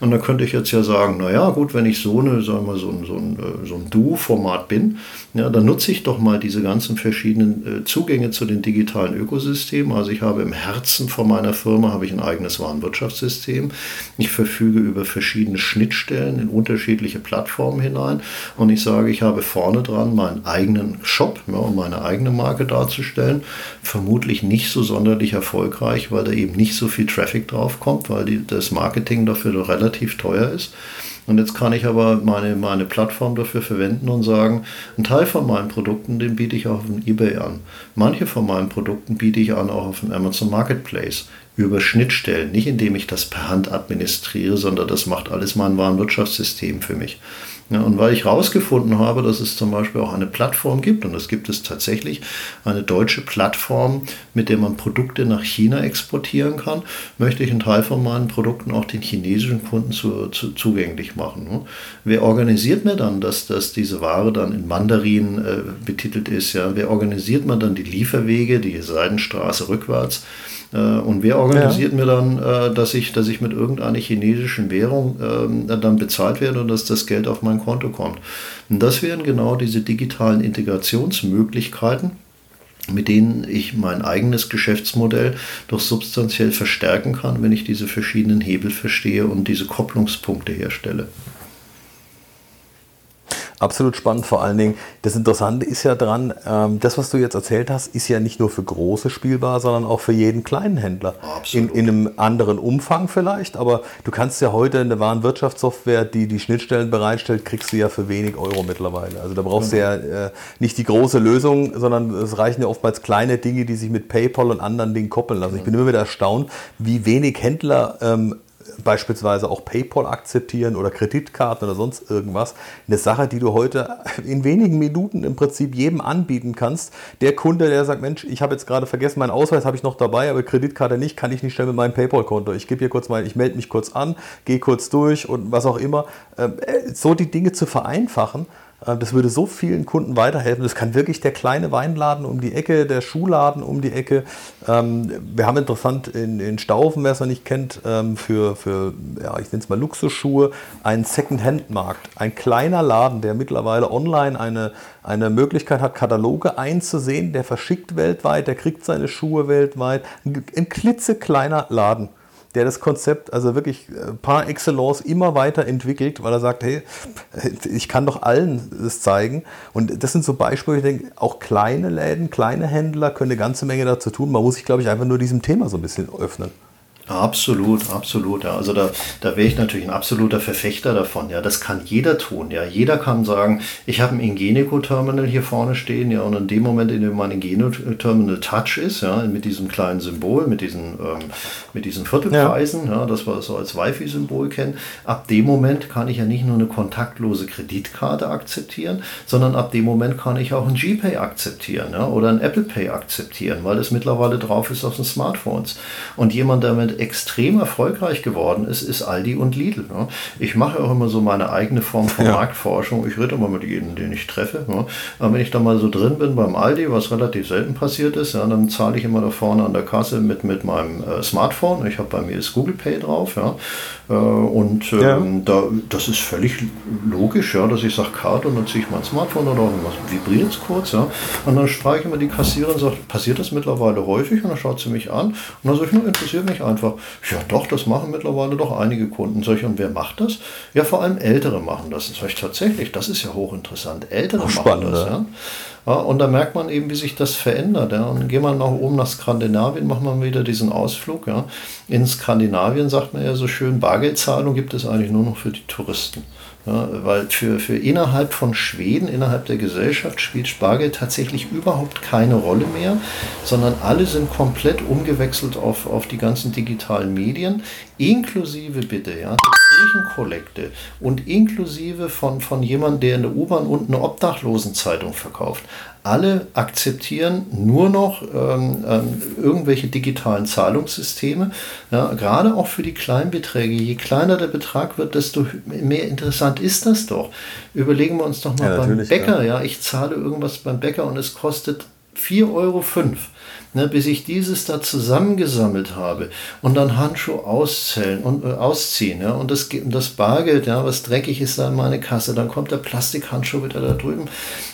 Und da könnte ich jetzt ja sagen, naja, gut, wenn ich so, eine, sagen wir, so ein, so ein, äh, so ein Duo-Format bin, ja, dann nutze ich doch mal diese ganzen verschiedenen äh, Zugänge zu den digitalen Ökosystemen. Also ich habe im Herzen von meiner Firma habe ich ein eigenes Warenwirtschaftssystem. Ich verfüge über verschiedene Schnittstellen in unterschiedliche Plattformen hinein und ich sage, ich habe vorne dran meinen eigenen Shop, ja, um meine eigene Marke darzustellen. Vermutlich nicht so sonderlich erfolgreich, weil da eben nicht so viel Traffic drauf kommt, weil die, das Marketing dafür relativ teuer ist. Und jetzt kann ich aber meine, meine Plattform dafür verwenden und sagen, ein Teil von meinen Produkten, den biete ich auch auf dem eBay an. Manche von meinen Produkten biete ich an auch auf dem Amazon Marketplace über Schnittstellen, nicht indem ich das per Hand administriere, sondern das macht alles mein Warenwirtschaftssystem für mich. Ja, und weil ich herausgefunden habe, dass es zum Beispiel auch eine Plattform gibt, und es gibt es tatsächlich, eine deutsche Plattform, mit der man Produkte nach China exportieren kann, möchte ich einen Teil von meinen Produkten auch den chinesischen Kunden zu, zu, zugänglich machen. Ne? Wer organisiert mir dann, dass, dass diese Ware dann in Mandarin äh, betitelt ist? Ja? Wer organisiert mir dann die Lieferwege, die Seidenstraße rückwärts? Äh, und wer organisiert ja. mir dann, äh, dass ich, dass ich mit irgendeiner chinesischen Währung ähm, dann bezahlt werde und dass das Geld auf mein Konto kommt? Und das wären genau diese digitalen Integrationsmöglichkeiten, mit denen ich mein eigenes Geschäftsmodell doch substanziell verstärken kann, wenn ich diese verschiedenen Hebel verstehe und diese Kopplungspunkte herstelle. Absolut spannend, vor allen Dingen. Das Interessante ist ja dran, ähm, das, was du jetzt erzählt hast, ist ja nicht nur für große spielbar, sondern auch für jeden kleinen Händler. In, in, einem anderen Umfang vielleicht, aber du kannst ja heute eine Warenwirtschaftssoftware, die die Schnittstellen bereitstellt, kriegst du ja für wenig Euro mittlerweile. Also da brauchst mhm. du ja äh, nicht die große Lösung, sondern es reichen ja oftmals kleine Dinge, die sich mit PayPal und anderen Dingen koppeln lassen. Ich bin immer wieder erstaunt, wie wenig Händler ähm, beispielsweise auch PayPal akzeptieren oder Kreditkarten oder sonst irgendwas. Eine Sache, die du heute in wenigen Minuten im Prinzip jedem anbieten kannst. Der Kunde, der sagt, Mensch, ich habe jetzt gerade vergessen, meinen Ausweis habe ich noch dabei, aber Kreditkarte nicht, kann ich nicht schnell mit meinem PayPal-Konto. Ich gebe hier kurz mal, ich melde mich kurz an, gehe kurz durch und was auch immer. Ähm, äh, so die Dinge zu vereinfachen das würde so vielen Kunden weiterhelfen. Das kann wirklich der kleine Weinladen um die Ecke, der Schuhladen um die Ecke. Ähm, wir haben interessant in, in Staufen, wer es noch nicht kennt, ähm, für, für ja, ich nenne es mal Luxusschuhe, einen Second-Hand-Markt. Ein kleiner Laden, der mittlerweile online eine, eine Möglichkeit hat, Kataloge einzusehen. Der verschickt weltweit, der kriegt seine Schuhe weltweit. Ein klitzekleiner Laden der das Konzept also wirklich äh, par excellence immer weiter entwickelt, weil er sagt, hey, ich kann doch allen das zeigen. Und das sind so Beispiele, ich denke, auch kleine Läden, kleine Händler können eine ganze Menge dazu tun. Man muss sich, glaube ich, einfach nur diesem Thema so ein bisschen öffnen. Absolut, absolut. Ja. Also da, da wäre ich natürlich ein absoluter Verfechter davon. Ja, das kann jeder tun. Ja, jeder kann sagen, ich habe ein Ingenico-Terminal hier vorne stehen. Ja, und in dem Moment, in dem mein Ingenico-Terminal Touch ist, ja, mit diesem kleinen Symbol, mit diesen, ähm, mit diesen Viertelkreisen, ja. ja. das wir so als Wi-Fi-Symbol kennen, ab dem Moment kann ich ja nicht nur eine kontaktlose Kreditkarte akzeptieren, sondern ab dem Moment kann ich auch ein GPay akzeptieren, ja, oder ein Apple Pay akzeptieren, weil es mittlerweile drauf ist auf den Smartphones. Und jemand, der mit extrem erfolgreich geworden ist, ist Aldi und Lidl. Ne? Ich mache auch immer so meine eigene Form von ja. Marktforschung. Ich rede immer mit jedem, den ich treffe. Ne? Aber wenn ich da mal so drin bin beim Aldi, was relativ selten passiert ist, ja, dann zahle ich immer da vorne an der Kasse mit, mit meinem äh, Smartphone. Ich habe bei mir das Google Pay drauf. Ja? Äh, und ähm, ja. da, das ist völlig logisch, ja, dass ich sage Karte und dann ziehe ich mein Smartphone oder irgendwas vibriert es kurz. Ja? Und dann frage ich immer die Kassiererin und sage, passiert das mittlerweile häufig? Und dann schaut sie mich an und dann sage ich, nur interessiert mich einfach einfach, ja doch, das machen mittlerweile doch einige Kunden. Solche, und wer macht das? Ja, vor allem Ältere machen das. Das ich tatsächlich, das ist ja hochinteressant. Ältere Ach, machen das. Ja. Ja, und da merkt man eben, wie sich das verändert. Ja. Und gehen wir nach oben nach Skandinavien, machen wir wieder diesen Ausflug. Ja. In Skandinavien sagt man ja so schön, Bargeldzahlung gibt es eigentlich nur noch für die Touristen. Ja, weil für, für innerhalb von Schweden, innerhalb der Gesellschaft spielt Spargeld tatsächlich überhaupt keine Rolle mehr, sondern alle sind komplett umgewechselt auf, auf die ganzen digitalen Medien, inklusive bitte, ja, Kirchenkollekte und inklusive von, von jemandem, der in der U-Bahn unten eine Obdachlosenzeitung verkauft, alle akzeptieren nur noch ähm, ähm, irgendwelche digitalen Zahlungssysteme. Ja, gerade auch für die Kleinbeträge. Je kleiner der Betrag wird, desto mehr interessant ist das doch. Überlegen wir uns doch mal ja, beim Bäcker. Ja. ja, ich zahle irgendwas beim Bäcker und es kostet 4,05 Euro ne, bis ich dieses da zusammengesammelt habe und dann Handschuh auszählen und äh, ausziehen ja, und das, das Bargeld, ja, was dreckig ist da in meine Kasse, dann kommt der Plastikhandschuh wieder da drüben.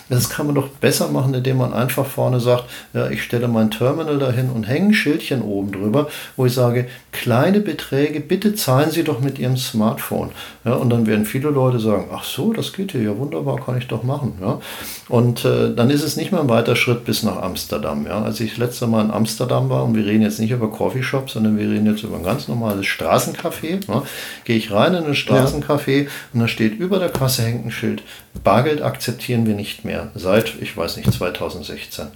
Das kann man doch besser machen, indem man einfach vorne sagt, ja, ich stelle mein Terminal dahin und hänge ein Schildchen oben drüber, wo ich sage, kleine Beträge, bitte zahlen Sie doch mit Ihrem Smartphone. Ja, und dann werden viele Leute sagen, ach so, das geht hier, ja wunderbar, kann ich doch machen. Ja. Und äh, dann ist es nicht mehr ein weiter Schritt bis nach Amsterdam. Ja. Als ich letzte Mal in Amsterdam war, und wir reden jetzt nicht über Coffeeshops, sondern wir reden jetzt über ein ganz normales Straßencafé, ja, gehe ich rein in ein Straßencafé und da steht über der Kasse hängt ein Schild, Bargeld akzeptieren wir nicht mehr, seit, ich weiß nicht, 2016.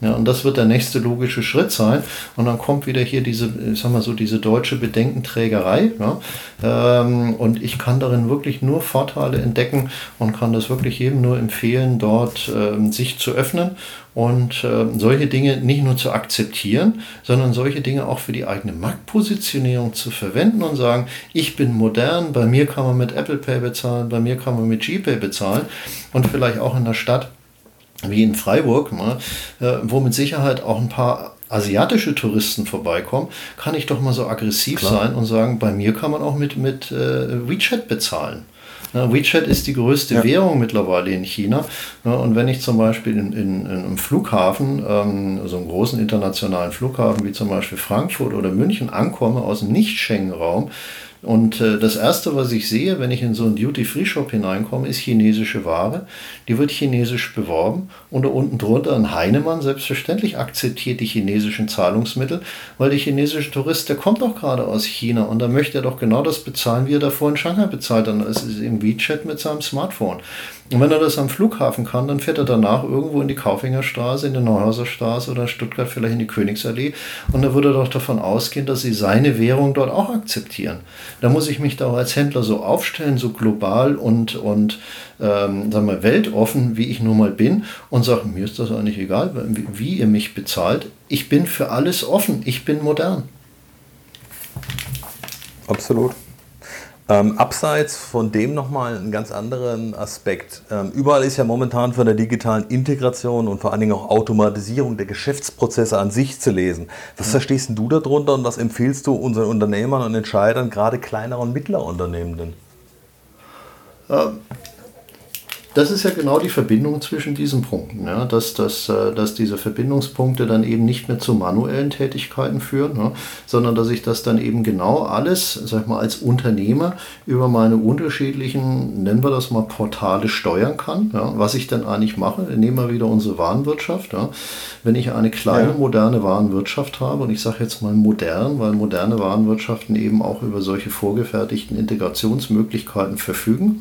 Ja, und das wird der nächste logische Schritt sein. Und dann kommt wieder hier diese, ich sag mal so, diese deutsche Bedenkenträgerei. Ja, ähm, und ich kann darin wirklich nur Vorteile entdecken und kann das wirklich jedem nur empfehlen, dort ähm, sich zu öffnen und äh, solche Dinge nicht nur zu akzeptieren, sondern solche Dinge auch für die eigene Marktpositionierung zu verwenden und sagen, ich bin modern, bei mir kann man mit Apple Pay bezahlen, bei mir kann man mit GPay bezahlen und vielleicht auch in der Stadt wie in Freiburg, mal, äh, wo mit Sicherheit auch ein paar asiatische Touristen vorbeikommen, kann ich doch mal so aggressiv Klar. sein und sagen, bei mir kann man auch mit, mit äh, WeChat bezahlen. Ja, WeChat ist die größte ja. Währung mittlerweile in China. Ja, und wenn ich zum Beispiel in, in, in einem Flughafen, ähm, so einem großen internationalen Flughafen wie zum Beispiel Frankfurt oder München ankomme aus dem Nicht-Schengen-Raum, und äh, das Erste, was ich sehe, wenn ich in so einen Duty-Free-Shop hineinkomme, ist chinesische Ware. Die wird chinesisch beworben und da unten drunter ein Heinemann selbstverständlich akzeptiert die chinesischen Zahlungsmittel, weil der chinesische Tourist, der kommt doch gerade aus China und da möchte er doch genau das bezahlen, wie er davor in Shanghai bezahlt. Dann ist es im WeChat mit seinem Smartphone. Und wenn er das am Flughafen kann, dann fährt er danach irgendwo in die Kaufingerstraße, in die Neuhauser Straße oder in Stuttgart vielleicht in die Königsallee. Und da würde er doch davon ausgehen, dass sie seine Währung dort auch akzeptieren. Da muss ich mich da auch als Händler so aufstellen, so global und, und ähm, sagen wir, weltoffen, wie ich nun mal bin und sage, mir ist das eigentlich egal, wie, wie ihr mich bezahlt. Ich bin für alles offen. Ich bin modern. Absolut. Ähm, abseits von dem nochmal einen ganz anderen Aspekt. Ähm, überall ist ja momentan von der digitalen Integration und vor allen Dingen auch Automatisierung der Geschäftsprozesse an sich zu lesen. Was ja. verstehst du darunter und was empfiehlst du unseren Unternehmern und Entscheidern, gerade kleiner und mittlerer Unternehmen? Ähm, das ist ja genau die Verbindung zwischen diesen Punkten, ja, dass, dass, äh, dass diese Verbindungspunkte dann eben nicht mehr zu manuellen Tätigkeiten führen, ja, sondern dass ich das dann eben genau alles, sag ich mal, als Unternehmer über meine unterschiedlichen, nennen wir das mal, Portale steuern kann. Ja, was ich dann eigentlich mache, nehmen wir wieder unsere Warenwirtschaft. Wenn ich eine kleine, moderne Warenwirtschaft habe, und ich sage jetzt mal modern, weil moderne Warenwirtschaften eben auch über solche vorgefertigten Integrationsmöglichkeiten verfügen,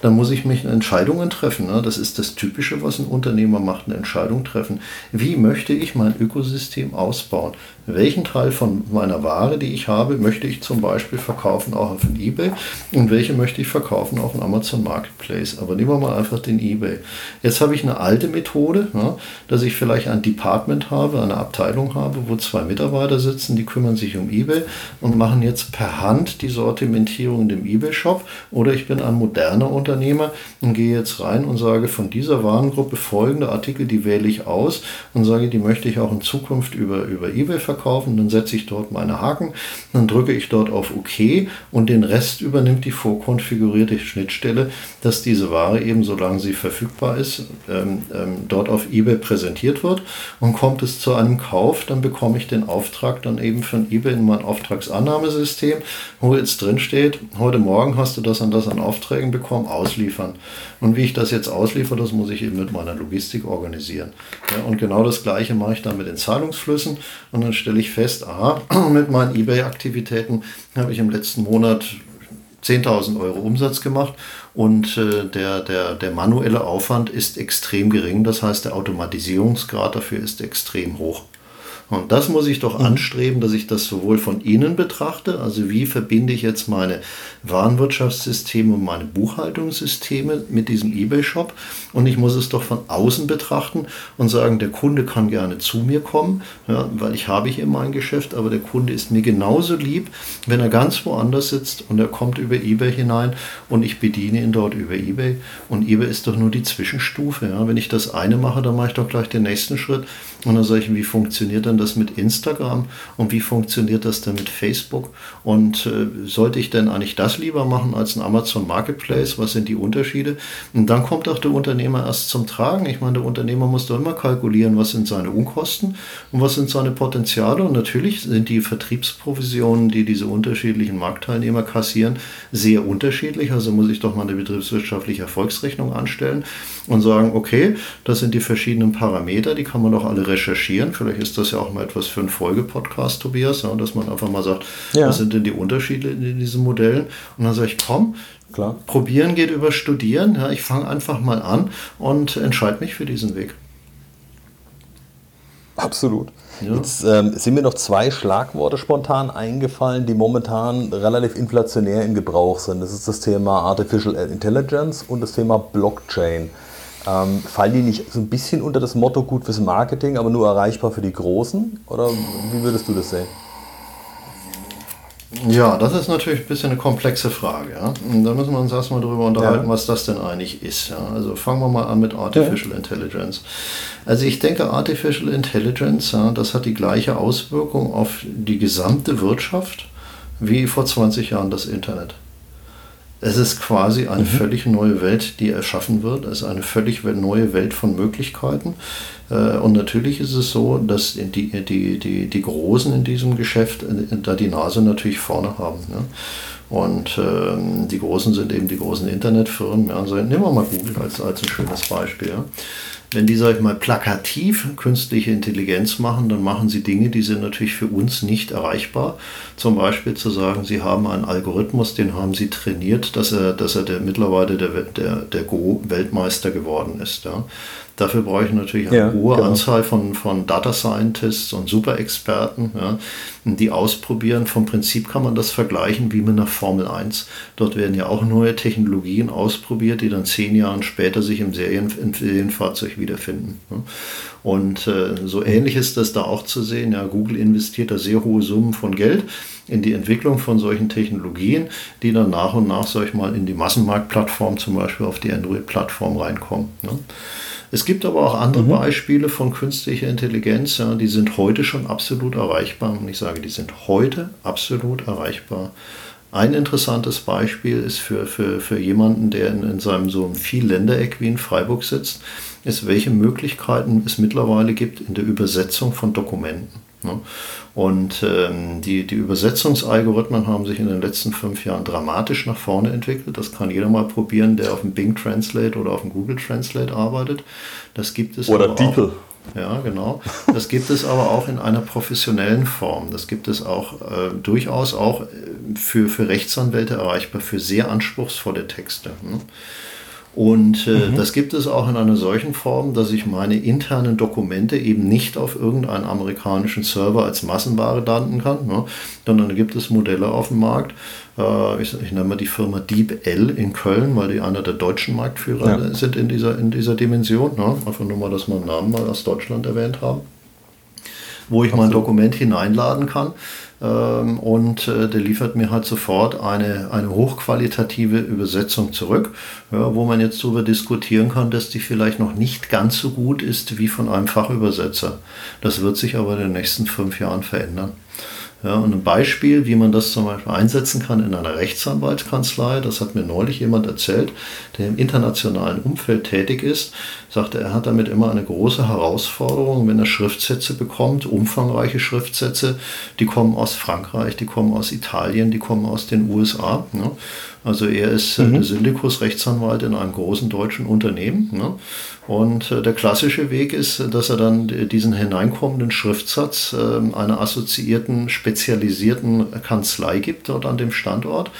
dann muss ich mich Entscheidungen Entscheidungen treffen. Ne? Das ist das Typische, was ein Unternehmer macht, eine Entscheidung treffen. Wie möchte ich mein Ökosystem ausbauen? Welchen Teil von meiner Ware, die ich habe, möchte ich zum Beispiel verkaufen auch auf dem eBay und welche möchte ich verkaufen auf dem Amazon Marketplace. Aber nehmen wir mal einfach den eBay. Jetzt habe ich eine alte Methode, ja, dass ich vielleicht ein Department habe, eine Abteilung habe, wo zwei Mitarbeiter sitzen, die kümmern sich um eBay und machen jetzt per Hand die Sortimentierung in dem eBay-Shop. Oder ich bin ein moderner Unternehmer und gehe jetzt rein und sage, von dieser Warengruppe folgende Artikel, die wähle ich aus und sage, die möchte ich auch in Zukunft über, über eBay verkaufen verkaufen. Dann setze ich dort meine Haken, dann drücke ich dort auf OK und den Rest übernimmt die vorkonfigurierte Schnittstelle, dass diese Ware eben, solange sie verfügbar ist, ähm, ähm, dort auf eBay präsentiert wird. Und kommt es zu einem Kauf, dann bekomme ich den Auftrag dann eben von eBay in mein Auftragsannahmesystem, wo jetzt drin steht, heute Morgen hast du das und das an Aufträgen bekommen, ausliefern. Und wie ich das jetzt ausliefere, das muss ich eben mit meiner Logistik organisieren. Ja, und genau das gleiche mache ich dann mit den Zahlungsflüssen und dann stelle ich fest, aha, mit meinen eBay-Aktivitäten habe ich im letzten Monat 10.000 Euro Umsatz gemacht und äh, der, der, der manuelle Aufwand ist extrem gering. Das heißt, der Automatisierungsgrad dafür ist extrem hoch. Und das muss ich doch mhm. anstreben, dass ich das sowohl von innen betrachte, also wie verbinde ich jetzt meine Warenwirtschaftssysteme und meine Buchhaltungssysteme mit diesem eBay-Shop. Und ich muss es doch von außen betrachten und sagen, der Kunde kann gerne zu mir kommen, ja, weil ich habe hier mein Geschäft, aber der Kunde ist mir genauso lieb, wenn er ganz woanders sitzt und er kommt über eBay hinein und ich bediene ihn dort über eBay. Und eBay ist doch nur die Zwischenstufe. Ja. Wenn ich das eine mache, dann mache ich doch gleich den nächsten Schritt. Und dann sage ich, wie funktioniert denn das mit Instagram und wie funktioniert das denn mit Facebook? Und äh, sollte ich denn eigentlich das lieber machen als ein Amazon Marketplace? Was sind die Unterschiede? Und dann kommt auch der Unternehmer erst zum Tragen. Ich meine, der Unternehmer muss doch immer kalkulieren, was sind seine Unkosten und was sind seine Potenziale. Und natürlich sind die Vertriebsprovisionen, die diese unterschiedlichen Marktteilnehmer kassieren, sehr unterschiedlich. Also muss ich doch mal eine betriebswirtschaftliche Erfolgsrechnung anstellen und sagen, okay, das sind die verschiedenen Parameter, die kann man doch alle recherchieren. Vielleicht ist das ja auch mal etwas für einen Folgepodcast, Tobias, ja, dass man einfach mal sagt, ja. was sind denn die Unterschiede in diesen Modellen? Und dann sage ich, komm, Klar. probieren geht über studieren. Ja, ich fange einfach mal an und entscheide mich für diesen Weg. Absolut. Ja. Jetzt ähm, sind mir noch zwei Schlagworte spontan eingefallen, die momentan relativ inflationär im Gebrauch sind. Das ist das Thema Artificial Intelligence und das Thema Blockchain. Ähm, fallen die nicht so ein bisschen unter das Motto gut fürs Marketing, aber nur erreichbar für die Großen? Oder wie würdest du das sehen? Ja, das ist natürlich ein bisschen eine komplexe Frage. Ja? Da müssen wir uns erstmal darüber unterhalten, ja. was das denn eigentlich ist. Ja? Also fangen wir mal an mit Artificial ja. Intelligence. Also ich denke, Artificial Intelligence, das hat die gleiche Auswirkung auf die gesamte Wirtschaft wie vor 20 Jahren das Internet. Es ist quasi eine mhm. völlig neue Welt, die erschaffen wird. Es ist eine völlig neue Welt von Möglichkeiten. Äh, und natürlich ist es so, dass die, die, die, die Großen in diesem Geschäft äh, da die Nase natürlich vorne haben. Ne? Und ähm, die Großen sind eben die großen Internetfirmen. Ja. Also nehmen wir mal Google als, als ein schönes Beispiel. Ja. Wenn die, sag ich mal, plakativ künstliche Intelligenz machen, dann machen sie Dinge, die sind natürlich für uns nicht erreichbar. Zum Beispiel zu sagen, sie haben einen Algorithmus, den haben sie trainiert, dass er, dass er der, mittlerweile der, der, der Go-Weltmeister geworden ist. Ja. Dafür brauche ich natürlich eine ja, hohe genau. Anzahl von, von Data Scientists und Superexperten, ja, die ausprobieren. Vom Prinzip kann man das vergleichen wie mit einer Formel 1. Dort werden ja auch neue Technologien ausprobiert, die dann zehn Jahre später sich im Serien, im Serienfahrzeug wiederfinden. Ja. Und äh, so ähnlich ist das da auch zu sehen. Ja, Google investiert da sehr hohe Summen von Geld in die Entwicklung von solchen Technologien, die dann nach und nach, sag ich mal, in die Massenmarktplattform, zum Beispiel auf die Android-Plattform reinkommen. Ne? Es gibt aber auch andere mhm. Beispiele von künstlicher Intelligenz, ja, die sind heute schon absolut erreichbar. Und ich sage, die sind heute absolut erreichbar. Ein interessantes Beispiel ist für, für, für jemanden, der in, in seinem so einem Vielländereck wie in Freiburg sitzt, ist, welche Möglichkeiten es mittlerweile gibt in der Übersetzung von Dokumenten. Ne? Und ähm, die, die Übersetzungsalgorithmen haben sich in den letzten fünf Jahren dramatisch nach vorne entwickelt. Das kann jeder mal probieren, der auf dem Bing Translate oder auf dem Google Translate arbeitet. Das gibt es. Oder DeepL. Ja, genau. Das gibt es aber auch in einer professionellen Form. Das gibt es auch äh, durchaus auch äh, für, für Rechtsanwälte erreichbar, für sehr anspruchsvolle Texte. Ne? Und äh, mhm. das gibt es auch in einer solchen Form, dass ich meine internen Dokumente eben nicht auf irgendeinen amerikanischen Server als Massenware landen kann, ne? sondern gibt es Modelle auf dem Markt. Äh, ich, ich, nenne mal die Firma DeepL in Köln, weil die einer der deutschen Marktführer ja. sind in dieser, in dieser Dimension. Ne? Einfach nur mal, dass wir einen Namen mal aus Deutschland erwähnt haben. Wo ich Absolut. mein Dokument hineinladen kann ähm, und äh, der liefert mir halt sofort eine, eine hochqualitative Übersetzung zurück, ja, wo man jetzt darüber diskutieren kann, dass die vielleicht noch nicht ganz so gut ist wie von einem Fachübersetzer. Das wird sich aber in den nächsten fünf Jahren verändern. Ja, und ein Beispiel, wie man das zum Beispiel einsetzen kann in einer Rechtsanwaltskanzlei, das hat mir neulich jemand erzählt, der im internationalen Umfeld tätig ist, sagte, er hat damit immer eine große Herausforderung, wenn er Schriftsätze bekommt, umfangreiche Schriftsätze, die kommen aus Frankreich, die kommen aus Italien, die kommen aus den USA. Ne? Also er ist äh, mhm. Syndikus-Rechtsanwalt in einem großen deutschen Unternehmen. Ne? Und äh, der klassische Weg ist, dass er dann diesen hineinkommenden Schriftsatz äh, einer assoziierten, spezialisierten Kanzlei gibt dort an dem Standort,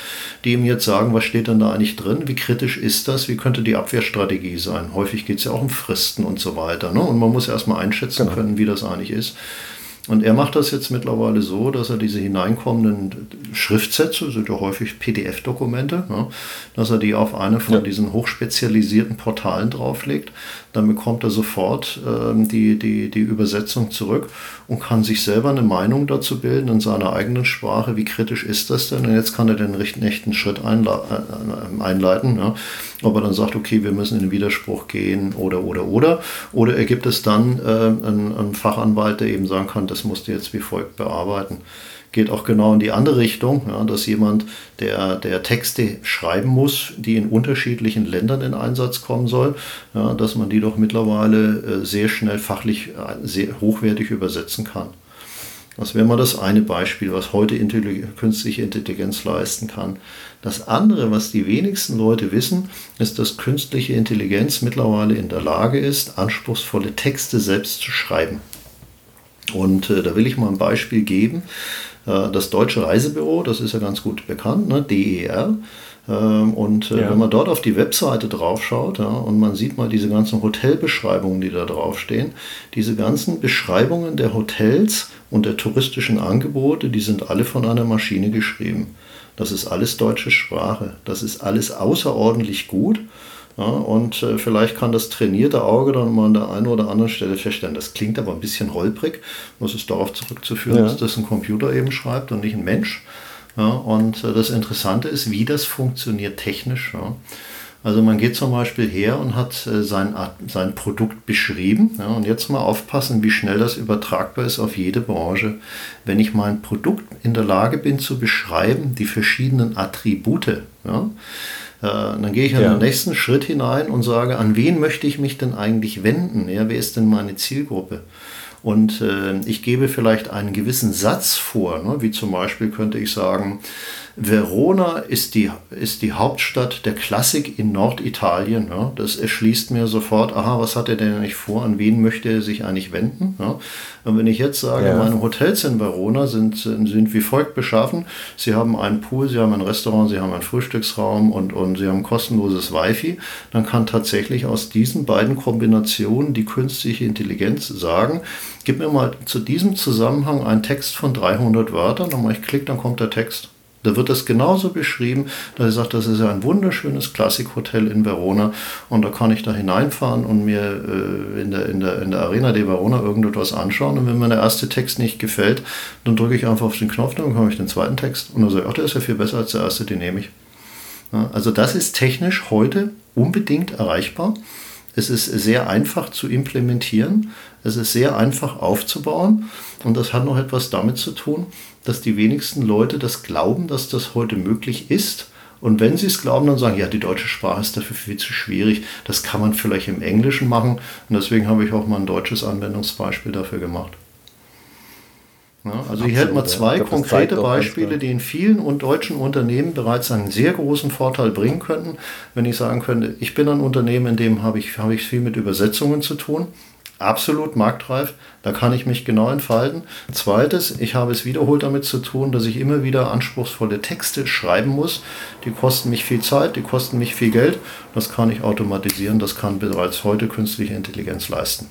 die ihm jetzt sagen, was steht denn da eigentlich drin, wie kritisch ist das, wie könnte die Abwehrstrategie sein. Häufig geht es ja auch um Fristen und so weiter. Ne? Und man muss erstmal einschätzen genau. können, wie das eigentlich ist. Und er macht das jetzt mittlerweile so, dass er diese hineinkommenden Schriftsätze, sind ja häufig PDF-Dokumente, ja, dass er die auf eine von ja. diesen hochspezialisierten Portalen drauflegt. Dann bekommt er sofort ähm, die, die, die Übersetzung zurück und kann sich selber eine Meinung dazu bilden in seiner eigenen Sprache. Wie kritisch ist das denn? Und jetzt kann er den echten Schritt einle äh, einleiten. Ja. Ob er dann sagt, okay, wir müssen in den Widerspruch gehen oder, oder, oder. Oder er gibt es dann äh, einen, einen Fachanwalt, der eben sagen kann, das musst du jetzt wie folgt bearbeiten. Geht auch genau in die andere Richtung, ja, dass jemand, der, der Texte schreiben muss, die in unterschiedlichen Ländern in Einsatz kommen soll, ja, dass man die doch mittlerweile äh, sehr schnell fachlich äh, sehr hochwertig übersetzen kann. Das wäre mal das eine Beispiel, was heute Intelligenz, künstliche Intelligenz leisten kann. Das andere, was die wenigsten Leute wissen, ist, dass künstliche Intelligenz mittlerweile in der Lage ist, anspruchsvolle Texte selbst zu schreiben. Und äh, da will ich mal ein Beispiel geben. Äh, das Deutsche Reisebüro, das ist ja ganz gut bekannt, ne? DER. Ähm, und äh, ja. wenn man dort auf die Webseite draufschaut ja, und man sieht mal diese ganzen Hotelbeschreibungen, die da draufstehen, diese ganzen Beschreibungen der Hotels und der touristischen Angebote, die sind alle von einer Maschine geschrieben. Das ist alles deutsche Sprache. Das ist alles außerordentlich gut. Ja, und äh, vielleicht kann das trainierte Auge dann mal an der einen oder anderen Stelle feststellen, das klingt aber ein bisschen holprig. Das ist darauf zurückzuführen, ja. dass das ein Computer eben schreibt und nicht ein Mensch. Ja, und äh, das Interessante ist, wie das funktioniert technisch. Ja. Also man geht zum Beispiel her und hat äh, sein, sein Produkt beschrieben. Ja, und jetzt mal aufpassen, wie schnell das übertragbar ist auf jede Branche. Wenn ich mein Produkt in der Lage bin zu beschreiben, die verschiedenen Attribute, ja, äh, dann gehe ich in ja. den nächsten Schritt hinein und sage, an wen möchte ich mich denn eigentlich wenden? Ja, wer ist denn meine Zielgruppe? Und äh, ich gebe vielleicht einen gewissen Satz vor, ne? wie zum Beispiel könnte ich sagen, Verona ist die, ist die Hauptstadt der Klassik in Norditalien. Ja. Das erschließt mir sofort, aha, was hat er denn eigentlich vor, an wen möchte er sich eigentlich wenden? Ja. Und wenn ich jetzt sage, ja. meine Hotels in Verona sind, sind wie folgt beschaffen, sie haben einen Pool, sie haben ein Restaurant, sie haben einen Frühstücksraum und, und sie haben kostenloses Wi-Fi, dann kann tatsächlich aus diesen beiden Kombinationen die künstliche Intelligenz sagen, gib mir mal zu diesem Zusammenhang einen Text von 300 Wörtern, dann mache ich Klick, dann kommt der Text. Da wird das genauso beschrieben, dass er sagt, das ist ja ein wunderschönes Klassikhotel in Verona und da kann ich da hineinfahren und mir äh, in, der, in, der, in der Arena de Verona irgendetwas anschauen und wenn mir der erste Text nicht gefällt, dann drücke ich einfach auf den Knopf, dann bekomme ich den zweiten Text und dann sage ich, ach, der ist ja viel besser als der erste, den nehme ich. Ja, also das ist technisch heute unbedingt erreichbar. Es ist sehr einfach zu implementieren. Es ist sehr einfach aufzubauen. Und das hat noch etwas damit zu tun, dass die wenigsten Leute das glauben, dass das heute möglich ist. Und wenn sie es glauben, dann sagen, ja, die deutsche Sprache ist dafür viel zu schwierig. Das kann man vielleicht im Englischen machen. Und deswegen habe ich auch mal ein deutsches Anwendungsbeispiel dafür gemacht. Ja, also ich hätte mal zwei ja. konkrete Beispiele, die in vielen deutschen Unternehmen bereits einen sehr großen Vorteil bringen könnten, wenn ich sagen könnte, ich bin ein Unternehmen, in dem habe ich, habe ich viel mit Übersetzungen zu tun absolut marktreif. Da kann ich mich genau entfalten. Zweites, ich habe es wiederholt damit zu tun, dass ich immer wieder anspruchsvolle Texte schreiben muss. Die kosten mich viel Zeit, die kosten mich viel Geld. Das kann ich automatisieren, das kann bereits heute künstliche Intelligenz leisten.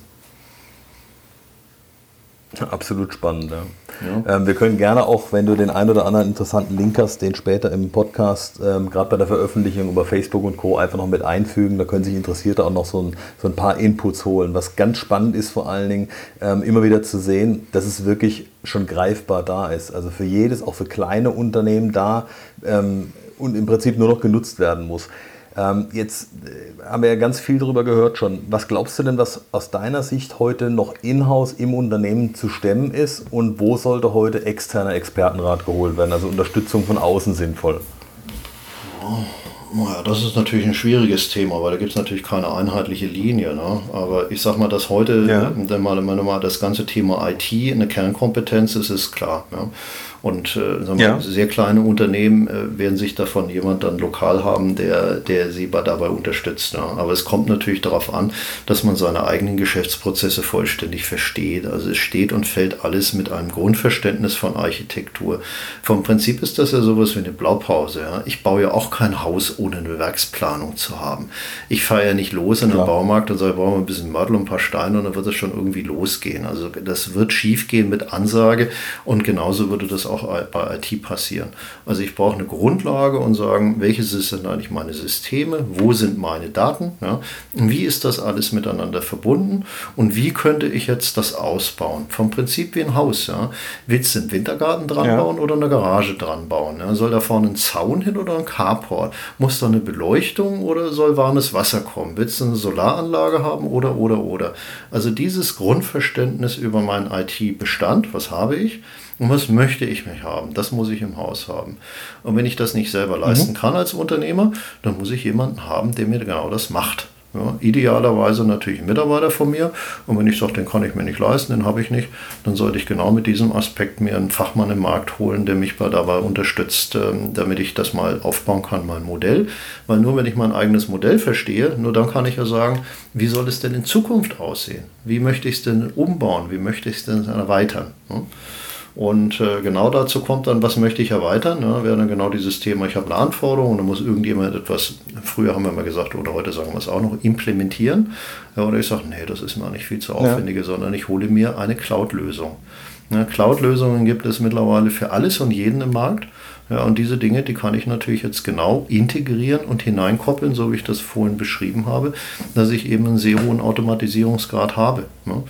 Absolut spannend. Ja. Ja. Ähm, wir können gerne auch, wenn du den einen oder anderen interessanten Link hast, den später im Podcast, ähm, gerade bei der Veröffentlichung über Facebook und Co. einfach noch mit einfügen. Da können sich Interessierte auch noch so ein, so ein paar Inputs holen. Was ganz spannend ist vor allen Dingen, ähm, immer wieder zu sehen, dass es wirklich schon greifbar da ist. Also für jedes, auch für kleine Unternehmen da ähm, und im Prinzip nur noch genutzt werden muss. Ähm, jetzt äh, haben wir ja ganz viel darüber gehört schon. Was glaubst du denn, was aus deiner Sicht heute noch in-house im Unternehmen zu stemmen ist und wo sollte heute externer Expertenrat geholt werden, also Unterstützung von außen sinnvoll? Oh, ja, das ist natürlich ein schwieriges Thema, weil da gibt es natürlich keine einheitliche Linie. Ne? Aber ich sag mal, dass heute, ja. wenn mal das ganze Thema IT eine Kernkompetenz ist, ist klar. Ja? Und äh, ja. sehr kleine Unternehmen äh, werden sich davon jemand dann lokal haben, der, der sie dabei unterstützt. Ja. Aber es kommt natürlich darauf an, dass man seine eigenen Geschäftsprozesse vollständig versteht. Also es steht und fällt alles mit einem Grundverständnis von Architektur. Vom Prinzip ist das ja sowas wie eine Blaupause. Ja. Ich baue ja auch kein Haus ohne eine Werksplanung zu haben. Ich fahre ja nicht los in den. Baumarkt und sage, brauchen wir ein bisschen Mörtel und ein paar Steine und dann wird es schon irgendwie losgehen. Also das wird schief gehen mit Ansage und genauso würde das auch bei IT passieren. Also ich brauche eine Grundlage und sagen, welches sind eigentlich meine Systeme, wo sind meine Daten, ja? wie ist das alles miteinander verbunden und wie könnte ich jetzt das ausbauen. Vom Prinzip wie ein Haus. Ja? Willst du einen Wintergarten dran ja. bauen oder eine Garage dran bauen? Ja? Soll da vorne ein Zaun hin oder ein Carport? Muss da eine Beleuchtung oder soll warmes Wasser kommen? Willst du eine Solaranlage haben oder, oder, oder? Also dieses Grundverständnis über meinen IT-Bestand, was habe ich? Und was möchte ich mich haben? Das muss ich im Haus haben. Und wenn ich das nicht selber leisten mhm. kann als Unternehmer, dann muss ich jemanden haben, der mir genau das macht. Ja, idealerweise natürlich ein Mitarbeiter von mir. Und wenn ich sage, den kann ich mir nicht leisten, den habe ich nicht, dann sollte ich genau mit diesem Aspekt mir einen Fachmann im Markt holen, der mich dabei unterstützt, ähm, damit ich das mal aufbauen kann, mein Modell. Weil nur wenn ich mein eigenes Modell verstehe, nur dann kann ich ja sagen, wie soll es denn in Zukunft aussehen? Wie möchte ich es denn umbauen? Wie möchte ich es denn erweitern? Und äh, genau dazu kommt dann, was möchte ich erweitern? Ne? Wäre dann genau dieses Thema, ich habe eine Anforderung und dann muss irgendjemand etwas, früher haben wir mal gesagt, oder heute sagen wir es auch noch, implementieren. Ja, oder ich sage, nee, das ist mir nicht viel zu aufwendig, ja. sondern ich hole mir eine Cloud-Lösung. Ja, Cloud-Lösungen gibt es mittlerweile für alles und jeden im Markt. Ja, und diese Dinge, die kann ich natürlich jetzt genau integrieren und hineinkoppeln, so wie ich das vorhin beschrieben habe, dass ich eben einen sehr hohen Automatisierungsgrad habe. Ne?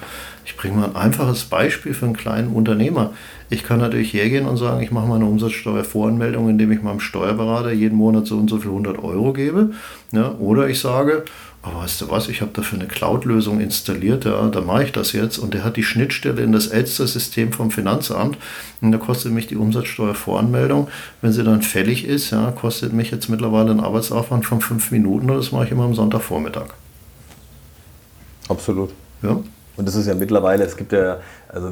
Ich bringe mal ein einfaches Beispiel für einen kleinen Unternehmer. Ich kann natürlich hergehen und sagen, ich mache meine Umsatzsteuervoranmeldung, indem ich meinem Steuerberater jeden Monat so und so viel 100 Euro gebe. Ja, oder ich sage, aber weißt du was, ich habe dafür eine Cloud-Lösung installiert, ja, da mache ich das jetzt und der hat die Schnittstelle in das Elster-System vom Finanzamt und da kostet mich die Umsatzsteuervoranmeldung, wenn sie dann fällig ist, ja, kostet mich jetzt mittlerweile einen Arbeitsaufwand von fünf Minuten und das mache ich immer am Sonntagvormittag. Absolut. Ja. Und das ist ja mittlerweile, es gibt ja also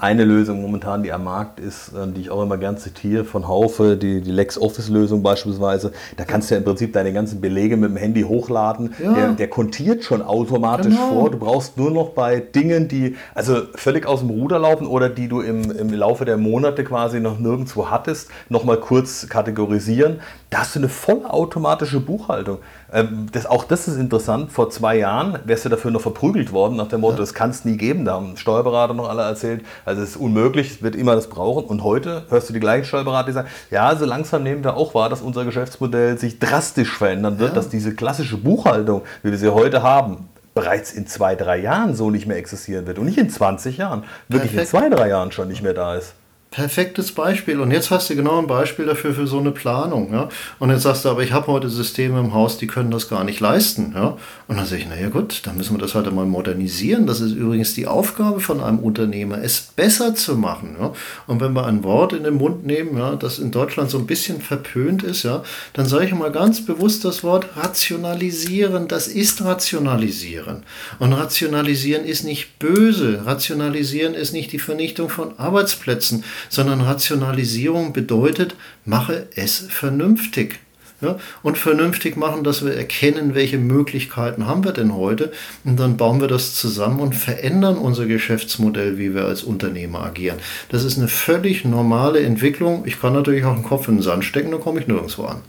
eine Lösung momentan, die am Markt ist, äh, die ich auch immer gern zitiere, von Haufe, die, die LexOffice-Lösung beispielsweise. Da kannst du ja im Prinzip deine ganzen Belege mit dem Handy hochladen. Ja. Der, der kontiert schon automatisch genau. vor. Du brauchst nur noch bei Dingen, die also völlig aus dem Ruder laufen oder die du im, im Laufe der Monate quasi noch nirgendwo hattest, nochmal kurz kategorisieren. Da hast du eine vollautomatische Buchhaltung. Ähm, das, auch das ist interessant. Vor zwei Jahren wärst du dafür noch verprügelt worden, nach dem Motto, ja. das kann es nie geben. Da haben Steuerberater noch alle erzählt. Also es ist unmöglich, es wird immer das brauchen. Und heute hörst du die gleichen Steuerberater, die sagen, ja, so langsam nehmen wir auch wahr, dass unser Geschäftsmodell sich drastisch verändern wird, ja. dass diese klassische Buchhaltung, wie wir sie heute haben, bereits in zwei, drei Jahren so nicht mehr existieren wird. Und nicht in 20 Jahren, wirklich Perfekt. in zwei, drei Jahren schon nicht mehr da ist perfektes Beispiel. Und jetzt hast du genau ein Beispiel dafür für so eine Planung. Ja? Und jetzt sagst du, aber ich habe heute Systeme im Haus, die können das gar nicht leisten. Ja? Und dann sage ich, naja gut, dann müssen wir das halt einmal modernisieren. Das ist übrigens die Aufgabe von einem Unternehmer, es besser zu machen. Ja? Und wenn wir ein Wort in den Mund nehmen, ja, das in Deutschland so ein bisschen verpönt ist, ja, dann sage ich mal ganz bewusst das Wort rationalisieren. Das ist rationalisieren. Und rationalisieren ist nicht böse. Rationalisieren ist nicht die Vernichtung von Arbeitsplätzen sondern Rationalisierung bedeutet, mache es vernünftig. Ja, und vernünftig machen, dass wir erkennen, welche Möglichkeiten haben wir denn heute. Und dann bauen wir das zusammen und verändern unser Geschäftsmodell, wie wir als Unternehmer agieren. Das ist eine völlig normale Entwicklung. Ich kann natürlich auch den Kopf in den Sand stecken, dann komme ich nirgendwo an.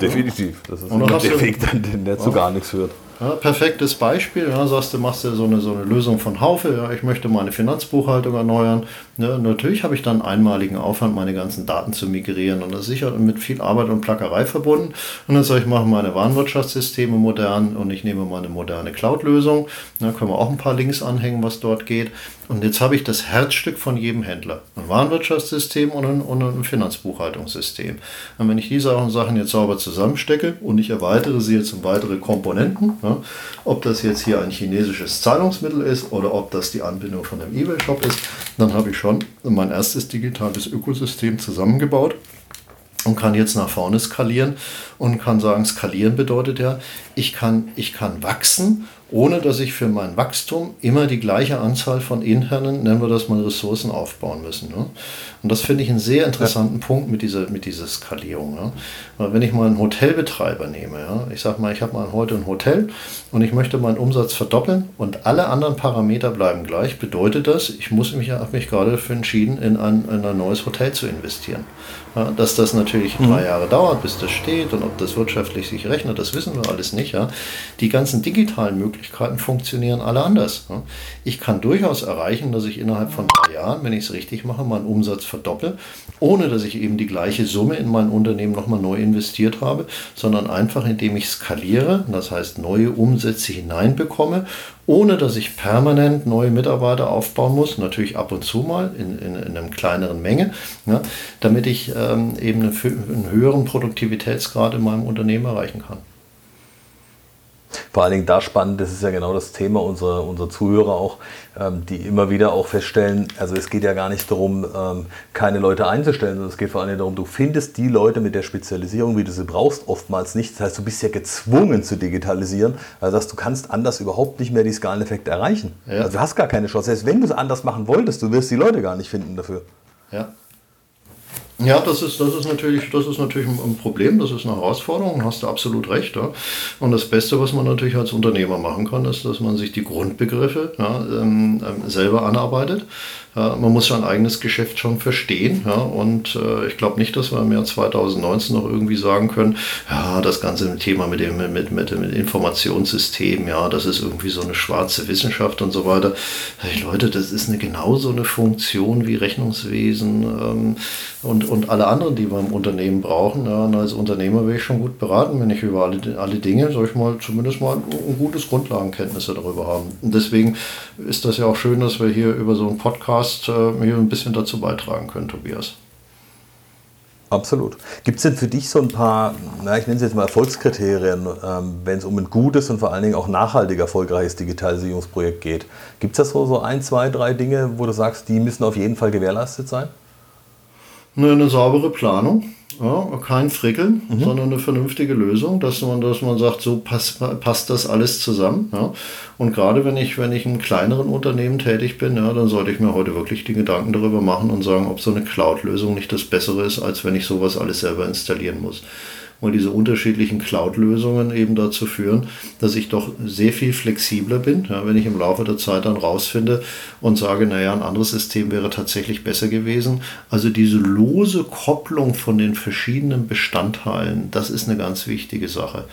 Definitiv. Das ist der Weg, der zu gar nichts führt. Ja, perfektes Beispiel. Ja, sagst du, machst du so eine, so eine Lösung von Haufe. Ja, ich möchte meine Finanzbuchhaltung erneuern. Ja, natürlich habe ich dann einmaligen Aufwand, meine ganzen Daten zu migrieren. Und das ist sicher mit viel Arbeit und Plackerei verbunden. Und dann sage ich, mache meine Warenwirtschaftssysteme modern und ich nehme meine moderne Cloud-Lösung. Da können wir auch ein paar Links anhängen, was dort geht. Und jetzt habe ich das Herzstück von jedem Händler. Ein Warenwirtschaftssystem und ein, und ein Finanzbuchhaltungssystem. Und wenn ich diese Sachen jetzt sauber zusammenstecke und ich erweitere sie jetzt um weitere Komponenten, ja, ob das jetzt hier ein chinesisches Zahlungsmittel ist oder ob das die Anbindung von einem eBay-Shop ist, dann habe ich schon mein erstes digitales Ökosystem zusammengebaut und kann jetzt nach vorne skalieren und kann sagen, skalieren bedeutet ja, ich kann, ich kann wachsen ohne dass ich für mein Wachstum immer die gleiche Anzahl von internen, nennen wir das mal, Ressourcen aufbauen müssen. Ne? Und das finde ich einen sehr interessanten ja. Punkt mit dieser, mit dieser Skalierung. Ne? Weil wenn ich mal einen Hotelbetreiber nehme, ja, ich sage mal, ich habe mal heute ein Hotel und ich möchte meinen Umsatz verdoppeln und alle anderen Parameter bleiben gleich, bedeutet das, ich muss mich, habe mich gerade dafür entschieden, in ein, in ein neues Hotel zu investieren. Ja, dass das natürlich mhm. drei Jahre dauert, bis das steht und ob das wirtschaftlich sich rechnet, das wissen wir alles nicht. Ja. Die ganzen digitalen Möglichkeiten funktionieren alle anders. Ich kann durchaus erreichen, dass ich innerhalb von drei Jahren, wenn ich es richtig mache, meinen Umsatz verdoppel, ohne dass ich eben die gleiche Summe in mein Unternehmen nochmal neu investiert habe, sondern einfach indem ich skaliere, das heißt neue Umsätze hineinbekomme ohne dass ich permanent neue Mitarbeiter aufbauen muss, natürlich ab und zu mal in, in, in einer kleineren Menge, damit ich ähm, eben einen, einen höheren Produktivitätsgrad in meinem Unternehmen erreichen kann. Vor allen Dingen da spannend, das ist ja genau das Thema unserer, unserer Zuhörer auch, ähm, die immer wieder auch feststellen, also es geht ja gar nicht darum, ähm, keine Leute einzustellen, sondern es geht vor allen Dingen darum, du findest die Leute mit der Spezialisierung, wie du sie brauchst, oftmals nicht. Das heißt, du bist ja gezwungen zu digitalisieren, also dass du kannst anders überhaupt nicht mehr die Skaleneffekte erreichen. Ja. Also du hast gar keine Chance. Selbst wenn du es anders machen wolltest, du wirst die Leute gar nicht finden dafür. Ja. Ja, das ist, das ist natürlich, das ist natürlich ein Problem, das ist eine Herausforderung, hast du absolut recht. Ja. Und das Beste, was man natürlich als Unternehmer machen kann, ist, dass man sich die Grundbegriffe ja, ähm, ähm selber anarbeitet ja, man muss sein eigenes Geschäft schon verstehen. Und äh, ich glaube nicht, dass wir im Jahr 2019 noch irgendwie sagen können, ja, das ganze Thema mit dem mit, mit, mit Informationssystem, ja, das ist irgendwie so eine schwarze Wissenschaft und so weiter. Hey, Leute, das ist eine genauso eine Funktion wie Rechnungswesen ähm, und, und alle anderen, die wir im Unternehmen brauchen. Ja, und als Unternehmer wäre ich schon gut beraten, wenn ich über alle, alle Dinge, sag ich mal, zumindest mal ein gutes Grundlagenkenntnisse darüber haben. Und deswegen ist das ja auch schön, dass wir hier über so einen Podcast äh, hier ein bisschen dazu beitragen können, Tobias. Absolut. Gibt es denn für dich so ein paar, na, ich nenne es jetzt mal Erfolgskriterien, ähm, wenn es um ein gutes und vor allen Dingen auch nachhaltig erfolgreiches Digitalisierungsprojekt geht? Gibt es da so, so ein, zwei, drei Dinge, wo du sagst, die müssen auf jeden Fall gewährleistet sein? Eine, eine saubere Planung ja, kein Frickeln, mhm. sondern eine vernünftige Lösung, dass man, dass man sagt, so passt, passt das alles zusammen. Ja. Und gerade wenn ich, wenn ich in kleineren Unternehmen tätig bin, ja, dann sollte ich mir heute wirklich die Gedanken darüber machen und sagen, ob so eine Cloud-Lösung nicht das Bessere ist, als wenn ich sowas alles selber installieren muss weil diese unterschiedlichen Cloud-Lösungen eben dazu führen, dass ich doch sehr viel flexibler bin, ja, wenn ich im Laufe der Zeit dann rausfinde und sage, naja, ein anderes System wäre tatsächlich besser gewesen. Also diese lose Kopplung von den verschiedenen Bestandteilen, das ist eine ganz wichtige Sache.